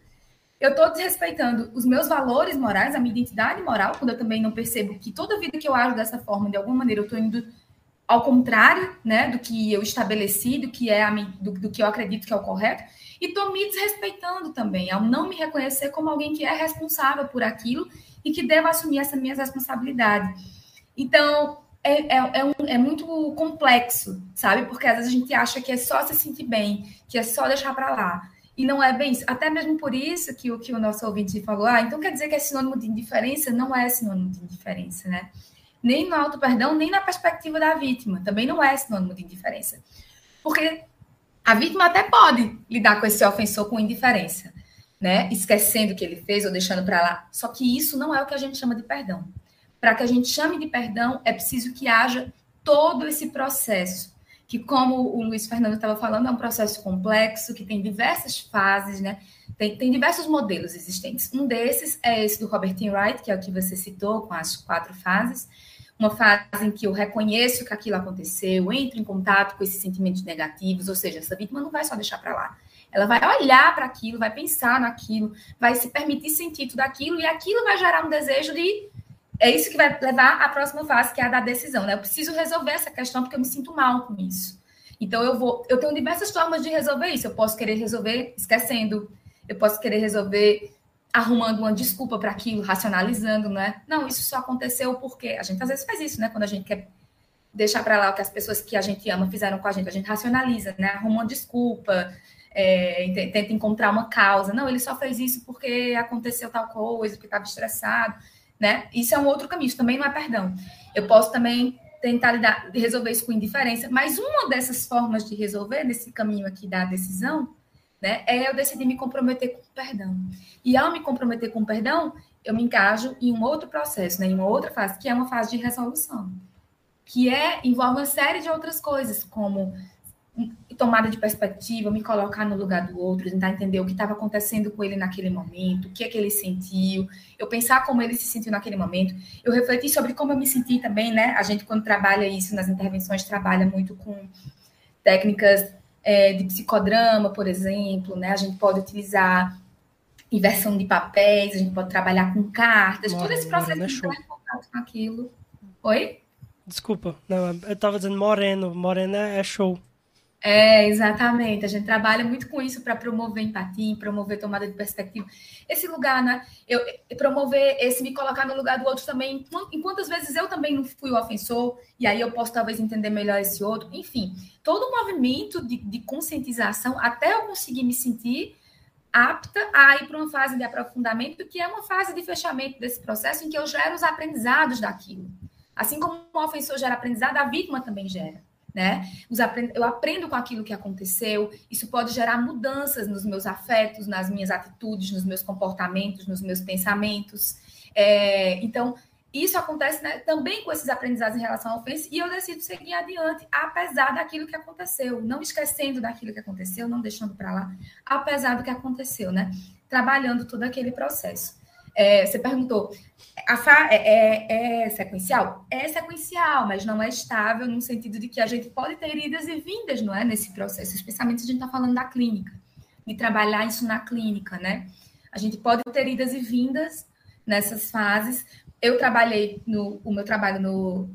Eu estou desrespeitando os meus valores morais, a minha identidade moral, quando eu também não percebo que toda vida que eu ajo dessa forma, de alguma maneira, eu estou indo ao contrário né, do que eu estabeleci, do que, é a, do, do que eu acredito que é o correto, e estou me desrespeitando também, ao não me reconhecer como alguém que é responsável por aquilo e que devo assumir essa minha responsabilidade. Então, é, é, é, um, é, muito complexo, sabe? Porque às vezes a gente acha que é só se sentir bem, que é só deixar para lá. E não é bem isso. Até mesmo por isso que o que o nosso ouvinte falou, ah, então quer dizer que é sinônimo de indiferença? Não é sinônimo de indiferença, né? Nem no auto-perdão, nem na perspectiva da vítima. Também não é sinônimo de indiferença. Porque a vítima até pode lidar com esse ofensor com indiferença né? Esquecendo o que ele fez ou deixando para lá. Só que isso não é o que a gente chama de perdão. Para que a gente chame de perdão, é preciso que haja todo esse processo, que como o Luiz Fernando estava falando, é um processo complexo, que tem diversas fases, né? Tem, tem diversos modelos existentes. Um desses é esse do Robert Wright, que é o que você citou, com as quatro fases. Uma fase em que eu reconheço que aquilo aconteceu, entro em contato com esses sentimentos negativos, ou seja, essa vítima não vai só deixar para lá ela vai olhar para aquilo, vai pensar naquilo, vai se permitir sentir tudo aquilo, e aquilo vai gerar um desejo de. É isso que vai levar à próxima fase, que é a da decisão. Né? Eu preciso resolver essa questão porque eu me sinto mal com isso. Então eu vou. Eu tenho diversas formas de resolver isso. Eu posso querer resolver esquecendo, eu posso querer resolver arrumando uma desculpa para aquilo, racionalizando, né? Não, isso só aconteceu porque a gente às vezes faz isso, né? Quando a gente quer deixar para lá o que as pessoas que a gente ama fizeram com a gente, a gente racionaliza, né? Arruma uma desculpa, é, tenta encontrar uma causa. Não, ele só fez isso porque aconteceu tal coisa, porque estava estressado, né? Isso é um outro caminho, isso também não é perdão. Eu posso também tentar lidar, resolver isso com indiferença, mas uma dessas formas de resolver nesse caminho aqui da decisão, né, é eu decidir me comprometer com o perdão. E ao me comprometer com o perdão, eu me encajo em um outro processo, né, em uma outra fase, que é uma fase de resolução, que é envolve uma série de outras coisas, como tomada de perspectiva, me colocar no lugar do outro, tentar entender o que estava acontecendo com ele naquele momento, o que é que ele sentiu, eu pensar como ele se sentiu naquele momento, eu refleti sobre como eu me senti também, né? A gente, quando trabalha isso nas intervenções, trabalha muito com técnicas é, de psicodrama, por exemplo, né? A gente pode utilizar inversão de papéis, a gente pode trabalhar com cartas, Morena, todo esse processo de entrar em contato com aquilo. Oi? Desculpa, não, eu estava dizendo moreno, morena é show. É, exatamente. A gente trabalha muito com isso para promover empatia, promover tomada de perspectiva. Esse lugar, né? Eu, promover esse me colocar no lugar do outro também. Em quantas vezes eu também não fui o ofensor, e aí eu posso talvez entender melhor esse outro. Enfim, todo o movimento de, de conscientização até eu conseguir me sentir apta a ir para uma fase de aprofundamento, que é uma fase de fechamento desse processo em que eu gero os aprendizados daquilo. Assim como o ofensor gera aprendizado, a vítima também gera né? Eu aprendo com aquilo que aconteceu, isso pode gerar mudanças nos meus afetos, nas minhas atitudes, nos meus comportamentos, nos meus pensamentos. É, então, isso acontece né, também com esses aprendizados em relação à ofensa, e eu decido seguir adiante, apesar daquilo que aconteceu, não esquecendo daquilo que aconteceu, não deixando para lá, apesar do que aconteceu, né? Trabalhando todo aquele processo. É, você perguntou, a fa é, é, é, sequencial? É sequencial, mas não é estável no sentido de que a gente pode ter idas e vindas, não é? Nesse processo, especialmente se a gente está falando da clínica, de trabalhar isso na clínica, né? A gente pode ter idas e vindas nessas fases. Eu trabalhei no o meu trabalho no,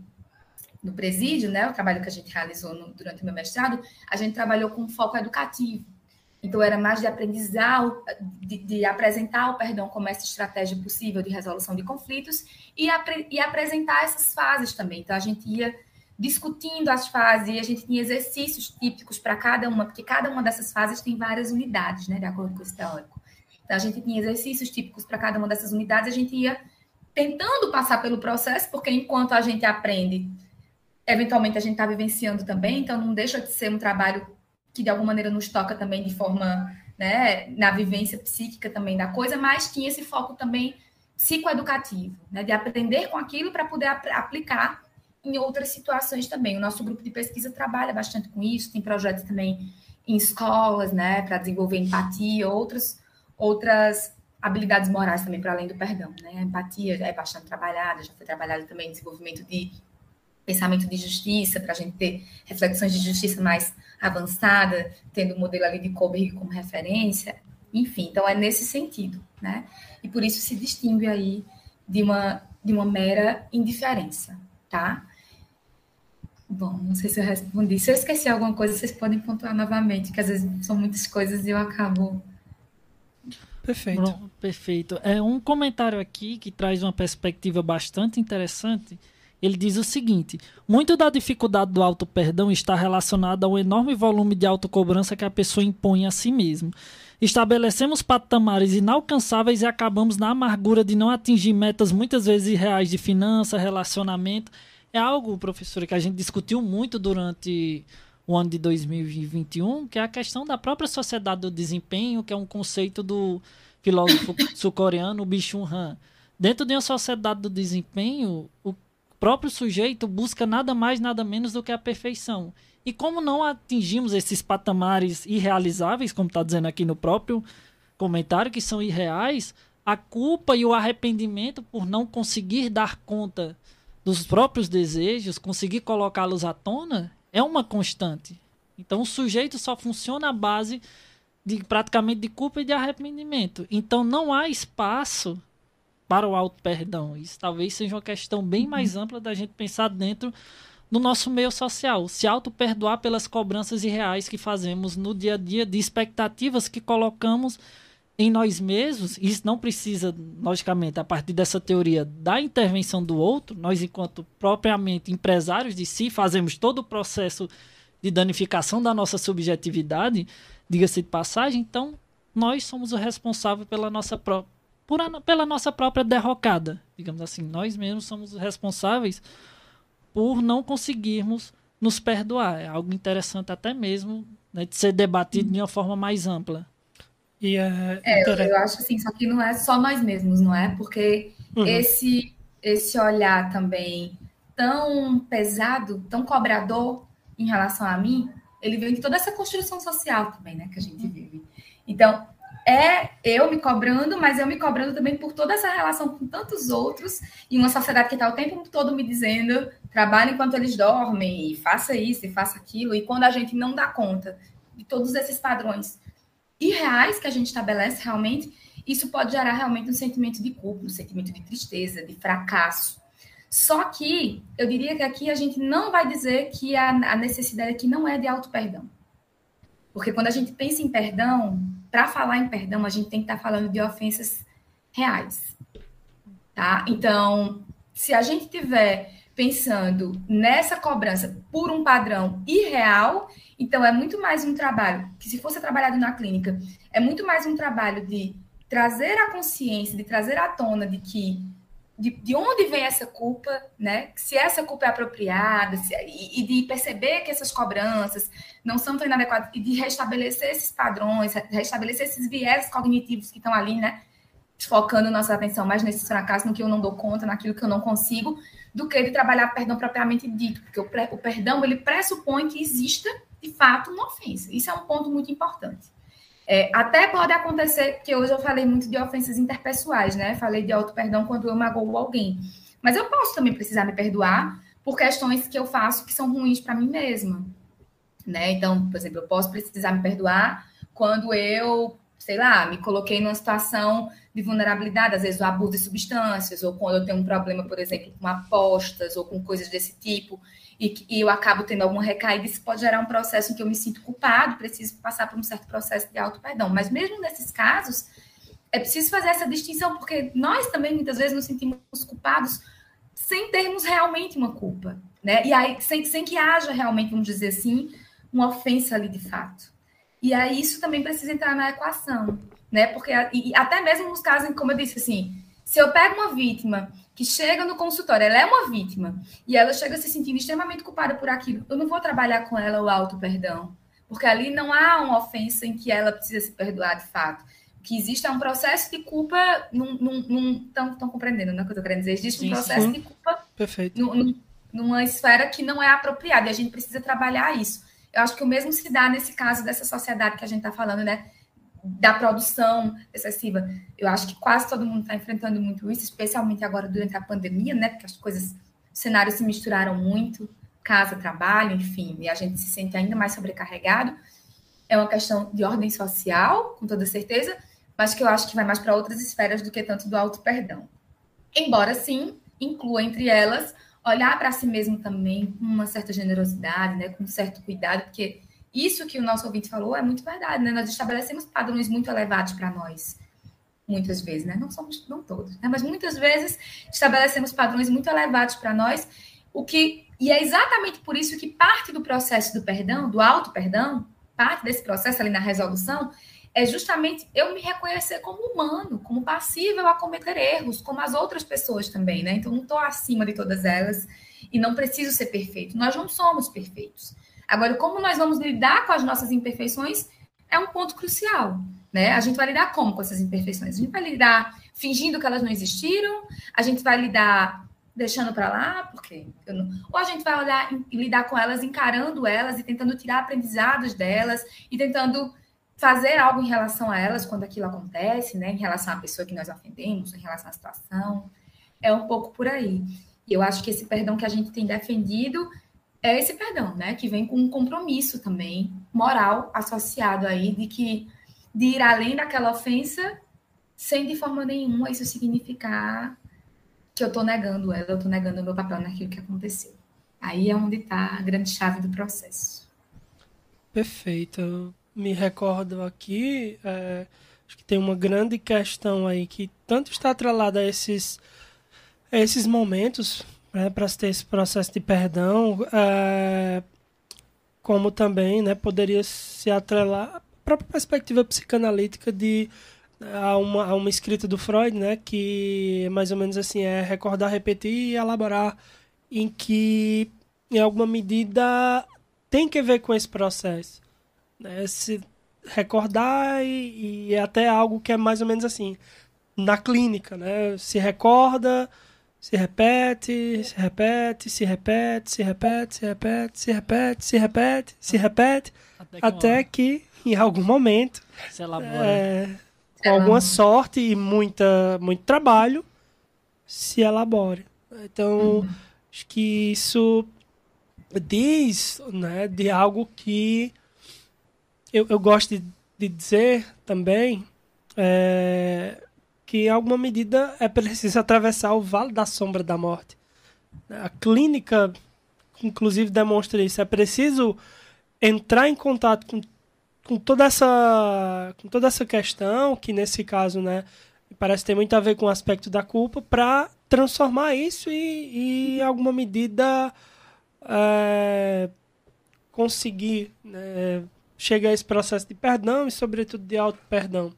no presídio, né? O trabalho que a gente realizou no, durante o meu mestrado, a gente trabalhou com foco educativo. Então, era mais de aprendizar, de, de, apresentar o perdão como essa estratégia possível de resolução de conflitos e, apre, e apresentar essas fases também. Então, a gente ia discutindo as fases e a gente tinha exercícios típicos para cada uma, porque cada uma dessas fases tem várias unidades, né, de acordo com esse teórico. Então, a gente tinha exercícios típicos para cada uma dessas unidades, a gente ia tentando passar pelo processo, porque enquanto a gente aprende, eventualmente a gente está vivenciando também, então não deixa de ser um trabalho que de alguma maneira nos toca também de forma, né, na vivência psíquica também da coisa, mas tinha esse foco também psicoeducativo, né, de aprender com aquilo para poder ap aplicar em outras situações também. O nosso grupo de pesquisa trabalha bastante com isso, tem projetos também em escolas, né, para desenvolver empatia, outras outras habilidades morais também para além do perdão, né? A empatia é bastante trabalhada, já foi trabalhada também desenvolvimento de pensamento de justiça, para a gente ter reflexões de justiça mais avançada, tendo o modelo ali de Koberg como referência, enfim, então é nesse sentido, né? E por isso se distingue aí de uma, de uma mera indiferença, tá? Bom, não sei se eu respondi. Se eu esqueci alguma coisa, vocês podem pontuar novamente, que às vezes são muitas coisas e eu acabo. Perfeito. Bom, perfeito. É um comentário aqui que traz uma perspectiva bastante interessante ele diz o seguinte: muito da dificuldade do auto-perdão está relacionada ao enorme volume de autocobrança que a pessoa impõe a si mesma. Estabelecemos patamares inalcançáveis e acabamos na amargura de não atingir metas muitas vezes irreais de finança, relacionamento. É algo, professora, que a gente discutiu muito durante o ano de 2021, que é a questão da própria sociedade do desempenho, que é um conceito do filósofo sul-coreano Byung-Chul Han. Dentro de uma sociedade do desempenho, o próprio sujeito busca nada mais, nada menos do que a perfeição. E como não atingimos esses patamares irrealizáveis, como está dizendo aqui no próprio comentário, que são irreais, a culpa e o arrependimento por não conseguir dar conta dos próprios desejos, conseguir colocá-los à tona, é uma constante. Então o sujeito só funciona à base de praticamente de culpa e de arrependimento. Então não há espaço para o auto perdão. Isso talvez seja uma questão bem mais ampla da gente pensar dentro do nosso meio social. Se auto-perdoar pelas cobranças irreais que fazemos no dia a dia, de expectativas que colocamos em nós mesmos. Isso não precisa, logicamente, a partir dessa teoria da intervenção do outro. Nós, enquanto propriamente empresários de si, fazemos todo o processo de danificação da nossa subjetividade, diga-se de passagem. Então, nós somos o responsável pela nossa própria por a, pela nossa própria derrocada. Digamos assim, nós mesmos somos responsáveis por não conseguirmos nos perdoar. É algo interessante até mesmo né, de ser debatido de uma forma mais ampla. E, uh, é, eu acho assim, só que não é só nós mesmos, não é? Porque uhum. esse, esse olhar também tão pesado, tão cobrador em relação a mim, ele vem de toda essa construção social também, né, que a gente vive. Então, é eu me cobrando, mas eu me cobrando também por toda essa relação com tantos outros e uma sociedade que está o tempo todo me dizendo trabalhe enquanto eles dormem e faça isso e faça aquilo. E quando a gente não dá conta de todos esses padrões irreais que a gente estabelece realmente, isso pode gerar realmente um sentimento de culpa, um sentimento de tristeza, de fracasso. Só que eu diria que aqui a gente não vai dizer que a, a necessidade aqui não é de auto-perdão. Porque quando a gente pensa em perdão, para falar em perdão, a gente tem que estar tá falando de ofensas reais. Tá? Então, se a gente tiver pensando nessa cobrança por um padrão irreal, então é muito mais um trabalho que se fosse trabalhado na clínica, é muito mais um trabalho de trazer a consciência, de trazer à tona de que de, de onde vem essa culpa, né? Se essa culpa é apropriada, se, e, e, de perceber que essas cobranças não são tão inadequadas, e de restabelecer esses padrões, restabelecer esses viés cognitivos que estão ali, né? Focando nossa atenção mais nesses fracassos, no que eu não dou conta, naquilo que eu não consigo, do que de trabalhar perdão propriamente dito, porque o, o perdão ele pressupõe que exista de fato uma ofensa. Isso é um ponto muito importante. É, até pode acontecer, que hoje eu falei muito de ofensas interpessoais, né? Falei de auto-perdão quando eu magoo alguém. Mas eu posso também precisar me perdoar por questões que eu faço que são ruins para mim mesma. Né? Então, por exemplo, eu posso precisar me perdoar quando eu, sei lá, me coloquei numa situação de vulnerabilidade, às vezes o abuso de substâncias, ou quando eu tenho um problema, por exemplo, com apostas ou com coisas desse tipo e, e eu acabo tendo alguma recaída, isso pode gerar um processo em que eu me sinto culpado, preciso passar por um certo processo de auto-perdão. Mas mesmo nesses casos, é preciso fazer essa distinção, porque nós também muitas vezes nos sentimos culpados sem termos realmente uma culpa, né? E aí, sem, sem que haja realmente, vamos dizer assim, uma ofensa ali de fato. E aí isso também precisa entrar na equação, né? Porque e, até mesmo nos casos como eu disse assim, se eu pego uma vítima que chega no consultório, ela é uma vítima, e ela chega se sentindo extremamente culpada por aquilo. Eu não vou trabalhar com ela o auto-perdão, porque ali não há uma ofensa em que ela precisa se perdoar de fato. O que existe é um processo de culpa, não estão compreendendo né, o que eu estou querendo dizer? Existe um processo sim. de culpa Perfeito. Num, num, numa esfera que não é apropriada, e a gente precisa trabalhar isso. Eu acho que o mesmo se dá nesse caso dessa sociedade que a gente está falando, né? Da produção excessiva. Eu acho que quase todo mundo está enfrentando muito isso, especialmente agora durante a pandemia, né? Porque as coisas, os cenários se misturaram muito, casa, trabalho, enfim, e a gente se sente ainda mais sobrecarregado. É uma questão de ordem social, com toda certeza, mas que eu acho que vai mais para outras esferas do que tanto do auto-perdão. Embora, sim, inclua entre elas olhar para si mesmo também com uma certa generosidade, né, com um certo cuidado, porque isso que o nosso ouvinte falou é muito verdade, né? Nós estabelecemos padrões muito elevados para nós. Muitas vezes, né? Não somos, não todos, né? Mas muitas vezes estabelecemos padrões muito elevados para nós, o que e é exatamente por isso que parte do processo do perdão, do auto perdão, parte desse processo ali na resolução é justamente eu me reconhecer como humano, como passível a cometer erros, como as outras pessoas também, né? Então não estou acima de todas elas e não preciso ser perfeito. Nós não somos perfeitos. Agora, como nós vamos lidar com as nossas imperfeições é um ponto crucial, né? A gente vai lidar como com essas imperfeições? A gente vai lidar fingindo que elas não existiram? A gente vai lidar deixando para lá, porque não... ou a gente vai olhar, lidar com elas, encarando elas e tentando tirar aprendizados delas e tentando fazer algo em relação a elas quando aquilo acontece, né? Em relação à pessoa que nós ofendemos, em relação à situação, é um pouco por aí. E eu acho que esse perdão que a gente tem defendido é esse perdão, né? Que vem com um compromisso também moral associado aí de que de ir além daquela ofensa sem de forma nenhuma isso significar que eu estou negando ela, eu estou negando o meu papel naquilo que aconteceu. Aí é onde está a grande chave do processo. Perfeito. Eu me recordo aqui, é, acho que tem uma grande questão aí que tanto está atrelada a esses, a esses momentos né, para ter esse processo de perdão, é, como também né, poderia se atrelar a própria perspectiva psicanalítica de a uma, a uma escrita do Freud, né, que mais ou menos assim é recordar, repetir e elaborar, em que em alguma medida tem que ver com esse processo, né, se recordar e, e é até algo que é mais ou menos assim na clínica, né, se recorda se repete, se repete, se repete, se repete, se repete, se repete, se repete, se repete, até que, até que em algum momento. É, com alguma sorte e muita, muito trabalho, se elabore. Então, uhum. acho que isso diz né, de algo que eu, eu gosto de, de dizer também, é, que em alguma medida é preciso atravessar o vale da sombra da morte. A clínica, inclusive, demonstra isso. É preciso entrar em contato com, com, toda, essa, com toda essa questão, que nesse caso, né, parece ter muito a ver com o aspecto da culpa, para transformar isso e, em alguma medida, é, conseguir né, chegar a esse processo de perdão e, sobretudo, de auto-perdão.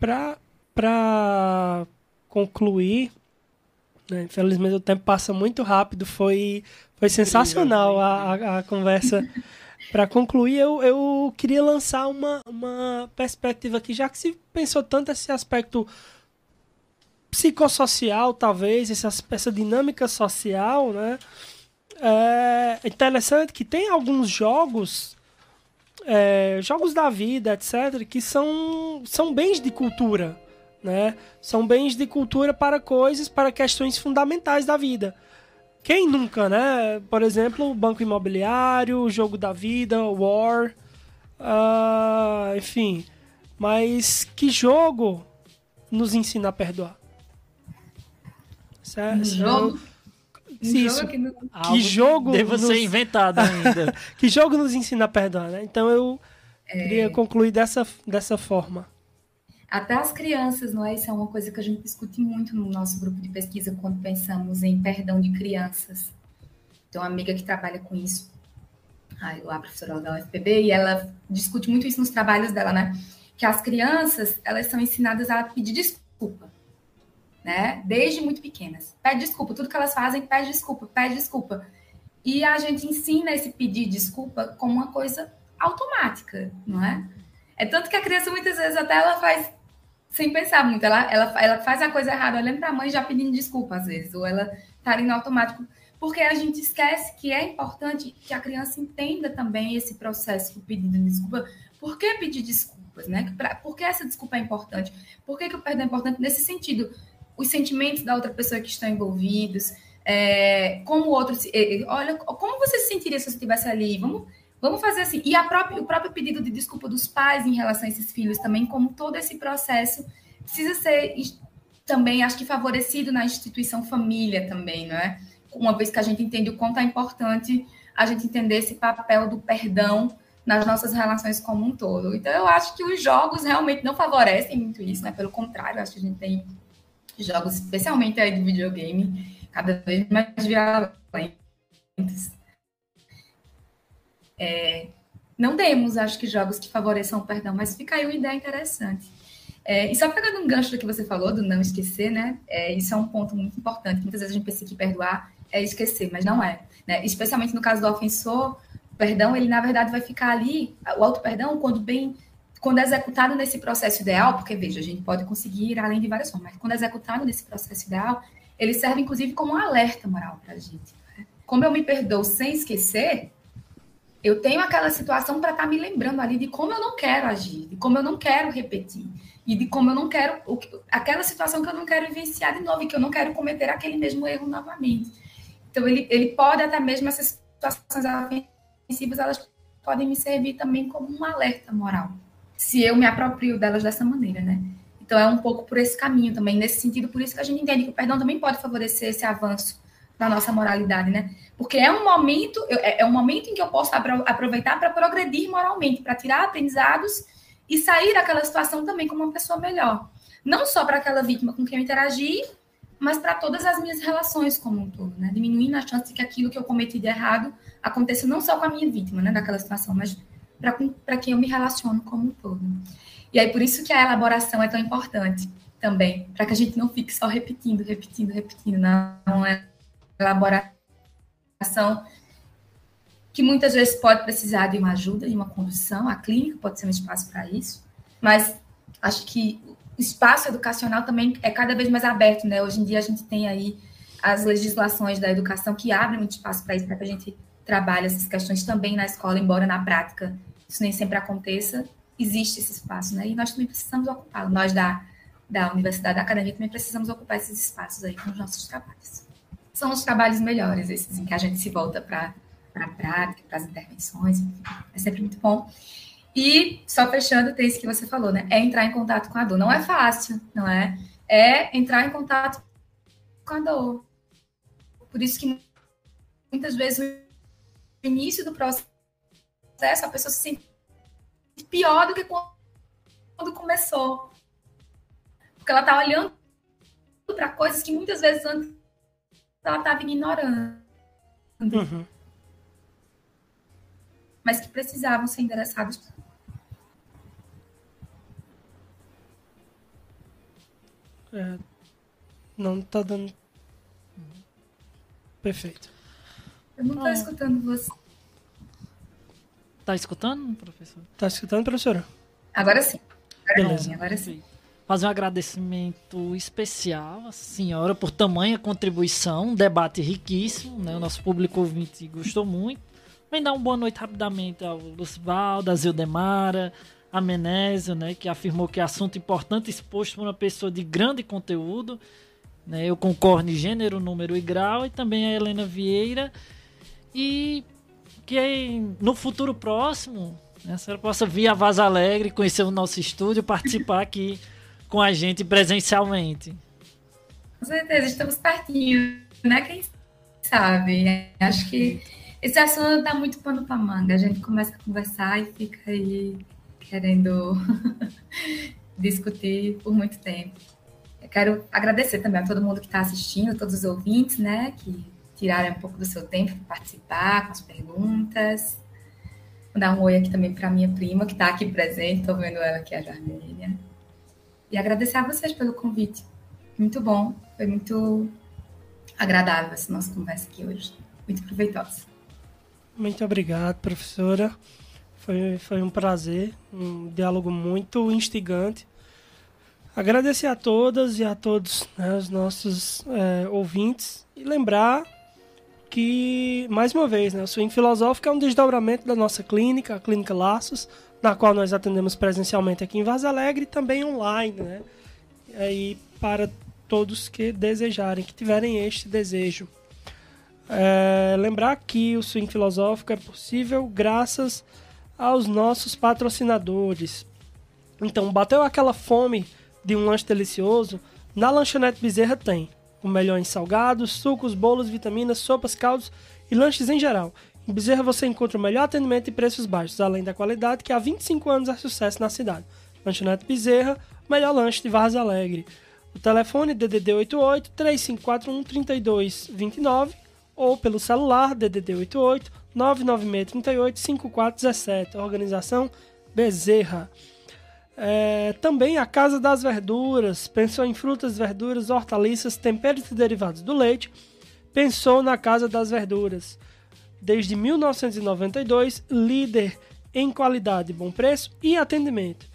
Para para concluir, né, infelizmente o tempo passa muito rápido, foi, foi sensacional a, a, a conversa. para concluir, eu, eu queria lançar uma, uma perspectiva aqui, já que se pensou tanto esse aspecto psicossocial, talvez, essa, essa dinâmica social, né? É interessante que tem alguns jogos, é, jogos da vida, etc., que são, são bens de cultura né? São bens de cultura para coisas, para questões fundamentais da vida. Quem nunca, né? Por exemplo, o banco imobiliário, o jogo da vida, o War, uh, enfim. Mas que jogo nos ensina a perdoar? Certo? Um jogo? Isso. Jogo que, no... que jogo deve nos... ser inventado ainda. que jogo nos ensina a perdoar, né? Então eu é... queria concluir dessa, dessa forma. Até as crianças, não é? Isso é uma coisa que a gente discute muito no nosso grupo de pesquisa quando pensamos em perdão de crianças. Tem uma amiga que trabalha com isso, a professora da UFPB, e ela discute muito isso nos trabalhos dela, né? Que as crianças, elas são ensinadas a pedir desculpa. né? Desde muito pequenas. Pede desculpa, tudo que elas fazem, pede desculpa, pede desculpa. E a gente ensina esse pedir desculpa como uma coisa automática, não é? É tanto que a criança muitas vezes até ela faz sem pensar muito. Ela, ela, ela faz a coisa errada olhando para a mãe já pedindo desculpa às vezes, ou ela tá indo automático. Porque a gente esquece que é importante que a criança entenda também esse processo do pedido de desculpa. Por que pedir desculpas, né? Por que essa desculpa é importante? Por que, que o perdão é importante nesse sentido? Os sentimentos da outra pessoa que estão envolvidos, é, como o outro se, olha, como você se sentiria se você estivesse ali? Vamos, vamos fazer assim. E própria, o próprio pedido de desculpa dos pais em relação a esses filhos também, como todo esse processo precisa ser também, acho que favorecido na instituição família também, não é? Uma vez que a gente entende o quanto é importante a gente entender esse papel do perdão nas nossas relações como um todo. Então, eu acho que os jogos realmente não favorecem muito isso, né? Pelo contrário, acho que a gente tem jogos, especialmente aí de videogame, cada vez mais violentos. É, não temos, acho que, jogos que favoreçam o perdão, mas fica aí uma ideia interessante. É, e só pegando um gancho do que você falou, do não esquecer, né? É, isso é um ponto muito importante. Muitas vezes a gente pensa que perdoar é esquecer, mas não é. Né? Especialmente no caso do ofensor, o perdão, ele na verdade vai ficar ali, o auto-perdão, quando bem quando executado nesse processo ideal, porque veja, a gente pode conseguir ir além de várias formas, mas quando executado nesse processo ideal, ele serve inclusive como um alerta moral para a gente. Né? Como eu me perdoo sem esquecer, eu tenho aquela situação para estar tá me lembrando ali de como eu não quero agir, de como eu não quero repetir, e de como eu não quero, aquela situação que eu não quero vivenciar de novo, e que eu não quero cometer aquele mesmo erro novamente. Então, ele, ele pode até mesmo, essas situações ofensivas, elas podem me servir também como um alerta moral, se eu me aproprio delas dessa maneira, né? Então, é um pouco por esse caminho também, nesse sentido, por isso que a gente entende que o perdão também pode favorecer esse avanço da nossa moralidade, né? Porque é um momento, é, é um momento em que eu posso aproveitar para progredir moralmente, para tirar aprendizados e sair daquela situação também como uma pessoa melhor. Não só para aquela vítima com quem eu interagi, mas para todas as minhas relações como um todo, né? Diminuindo a chance de que aquilo que eu cometi de errado aconteça não só com a minha vítima, né, daquela situação, mas para quem eu me relaciono como um todo. E aí por isso que a elaboração é tão importante também, para que a gente não fique só repetindo, repetindo, repetindo, não é elaboração que muitas vezes pode precisar de uma ajuda, de uma condução, a clínica pode ser um espaço para isso, mas acho que o espaço educacional também é cada vez mais aberto, né? Hoje em dia a gente tem aí as legislações da educação que abrem muito espaço para isso, para que a gente trabalhe essas questões também na escola, embora na prática isso nem sempre aconteça, existe esse espaço, né? E nós também precisamos ocupá-lo. Nós da, da universidade, da academia, também precisamos ocupar esses espaços aí com os nossos trabalhos. São os trabalhos melhores, esses em que a gente se volta para a prática, para as intervenções, é sempre muito bom. E, só fechando, tem isso que você falou, né? É entrar em contato com a dor. Não é fácil, não é? É entrar em contato com a dor. Por isso que muitas vezes o início do processo a pessoa se sente pior do que quando começou. Porque ela está olhando para coisas que muitas vezes antes ela estava ignorando. Uhum mas que precisavam ser endereçados. É, não está dando. Perfeito. Eu não estou ah. escutando você. Tá escutando, professor? Tá escutando, professora? Agora sim. Agora Beleza. Sim, agora sim. Fazer um agradecimento especial à senhora por tamanha contribuição, um debate riquíssimo, né? O nosso público ouvinte gostou muito. Vem dar uma boa noite rapidamente ao Lucivaldo, a Zildemara, a Menésio, né, que afirmou que é assunto importante exposto por uma pessoa de grande conteúdo. Né, eu concordo em gênero, número e grau, e também a Helena Vieira. E que no futuro próximo né, a senhora possa vir a Vaz Alegre, conhecer o nosso estúdio, participar aqui com a gente presencialmente. Com certeza, estamos pertinho, né? Quem sabe? Acho que esse assunto dá muito pano para manga. A gente começa a conversar e fica aí querendo discutir por muito tempo. Eu quero agradecer também a todo mundo que está assistindo, todos os ouvintes, né, que tiraram um pouco do seu tempo para participar com as perguntas. Vou dar um oi aqui também para minha prima, que está aqui presente, estou vendo ela aqui, a Jarmênia. E agradecer a vocês pelo convite. muito bom, foi muito agradável essa nossa conversa aqui hoje, muito proveitosa. Muito obrigado, professora. Foi, foi um prazer, um diálogo muito instigante. Agradecer a todas e a todos né, os nossos é, ouvintes e lembrar que, mais uma vez, né, o Swing Filosófico é um desdobramento da nossa clínica, a Clínica Laços, na qual nós atendemos presencialmente aqui em Vaz Alegre e também online, né? Aí para todos que desejarem, que tiverem este desejo. É, lembrar que o Swing Filosófico é possível graças aos nossos patrocinadores. Então, bateu aquela fome de um lanche delicioso? Na Lanchonete Bezerra tem o melhor em salgados, sucos, bolos, vitaminas, sopas, caldos e lanches em geral. Em Bezerra você encontra o melhor atendimento e preços baixos, além da qualidade que há 25 anos é sucesso na cidade. Lanchonete Bezerra, melhor lanche de Vargas Alegre. O telefone DDD 88 3541 3229 ou pelo celular DDD 88 996 38 5417. Organização Bezerra. É, também a Casa das Verduras pensou em frutas, verduras, hortaliças, temperos e derivados do leite. Pensou na Casa das Verduras. Desde 1992, líder em qualidade, bom preço e atendimento.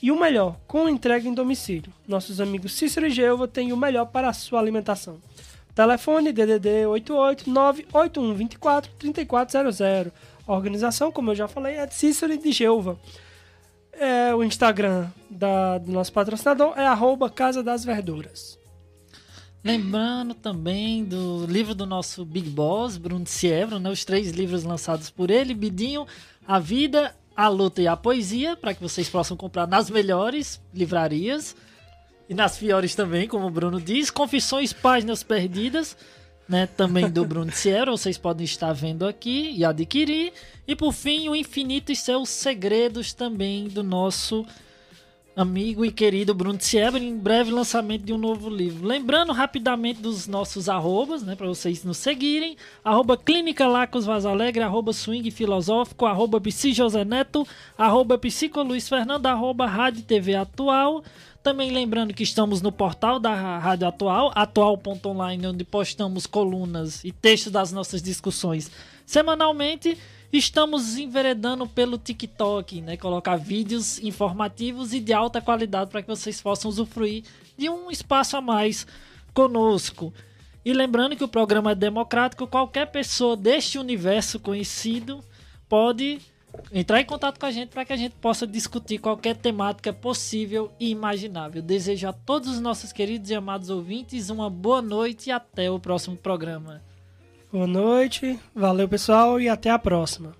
E o melhor, com entrega em domicílio. Nossos amigos Cícero e Gelva têm o melhor para a sua alimentação. Telefone DDD 88 98124 3400. A organização, como eu já falei, é de Cícero e de Gelva. É, o Instagram da, do nosso patrocinador é arroba Casa das Verduras. Lembrando também do livro do nosso Big Boss, Bruno Sievro, né? os três livros lançados por ele, Bidinho, A Vida, A Luta e a Poesia, para que vocês possam comprar nas melhores livrarias e nas piores também, como o Bruno diz. Confissões, Páginas Perdidas, né, também do Bruno Sierra, vocês podem estar vendo aqui e adquirir. E por fim, o Infinito e seus Segredos também do nosso amigo e querido Bruno Sierra, em breve lançamento de um novo livro. Lembrando rapidamente dos nossos arrobas, né, para vocês nos seguirem, arroba Clínica Lacos Vaz Alegre, arroba Swing Filosófico, arroba Psi José Neto, arroba Psico Luiz Fernando, arroba Rádio TV Atual, também lembrando que estamos no portal da Rádio Atual, atual.online, onde postamos colunas e textos das nossas discussões semanalmente. Estamos enveredando pelo TikTok, né? Colocar vídeos informativos e de alta qualidade para que vocês possam usufruir de um espaço a mais conosco. E lembrando que o programa é democrático, qualquer pessoa deste universo conhecido pode entrar em contato com a gente para que a gente possa discutir qualquer temática possível e imaginável. Desejo a todos os nossos queridos e amados ouvintes uma boa noite e até o próximo programa. Boa noite, valeu pessoal e até a próxima.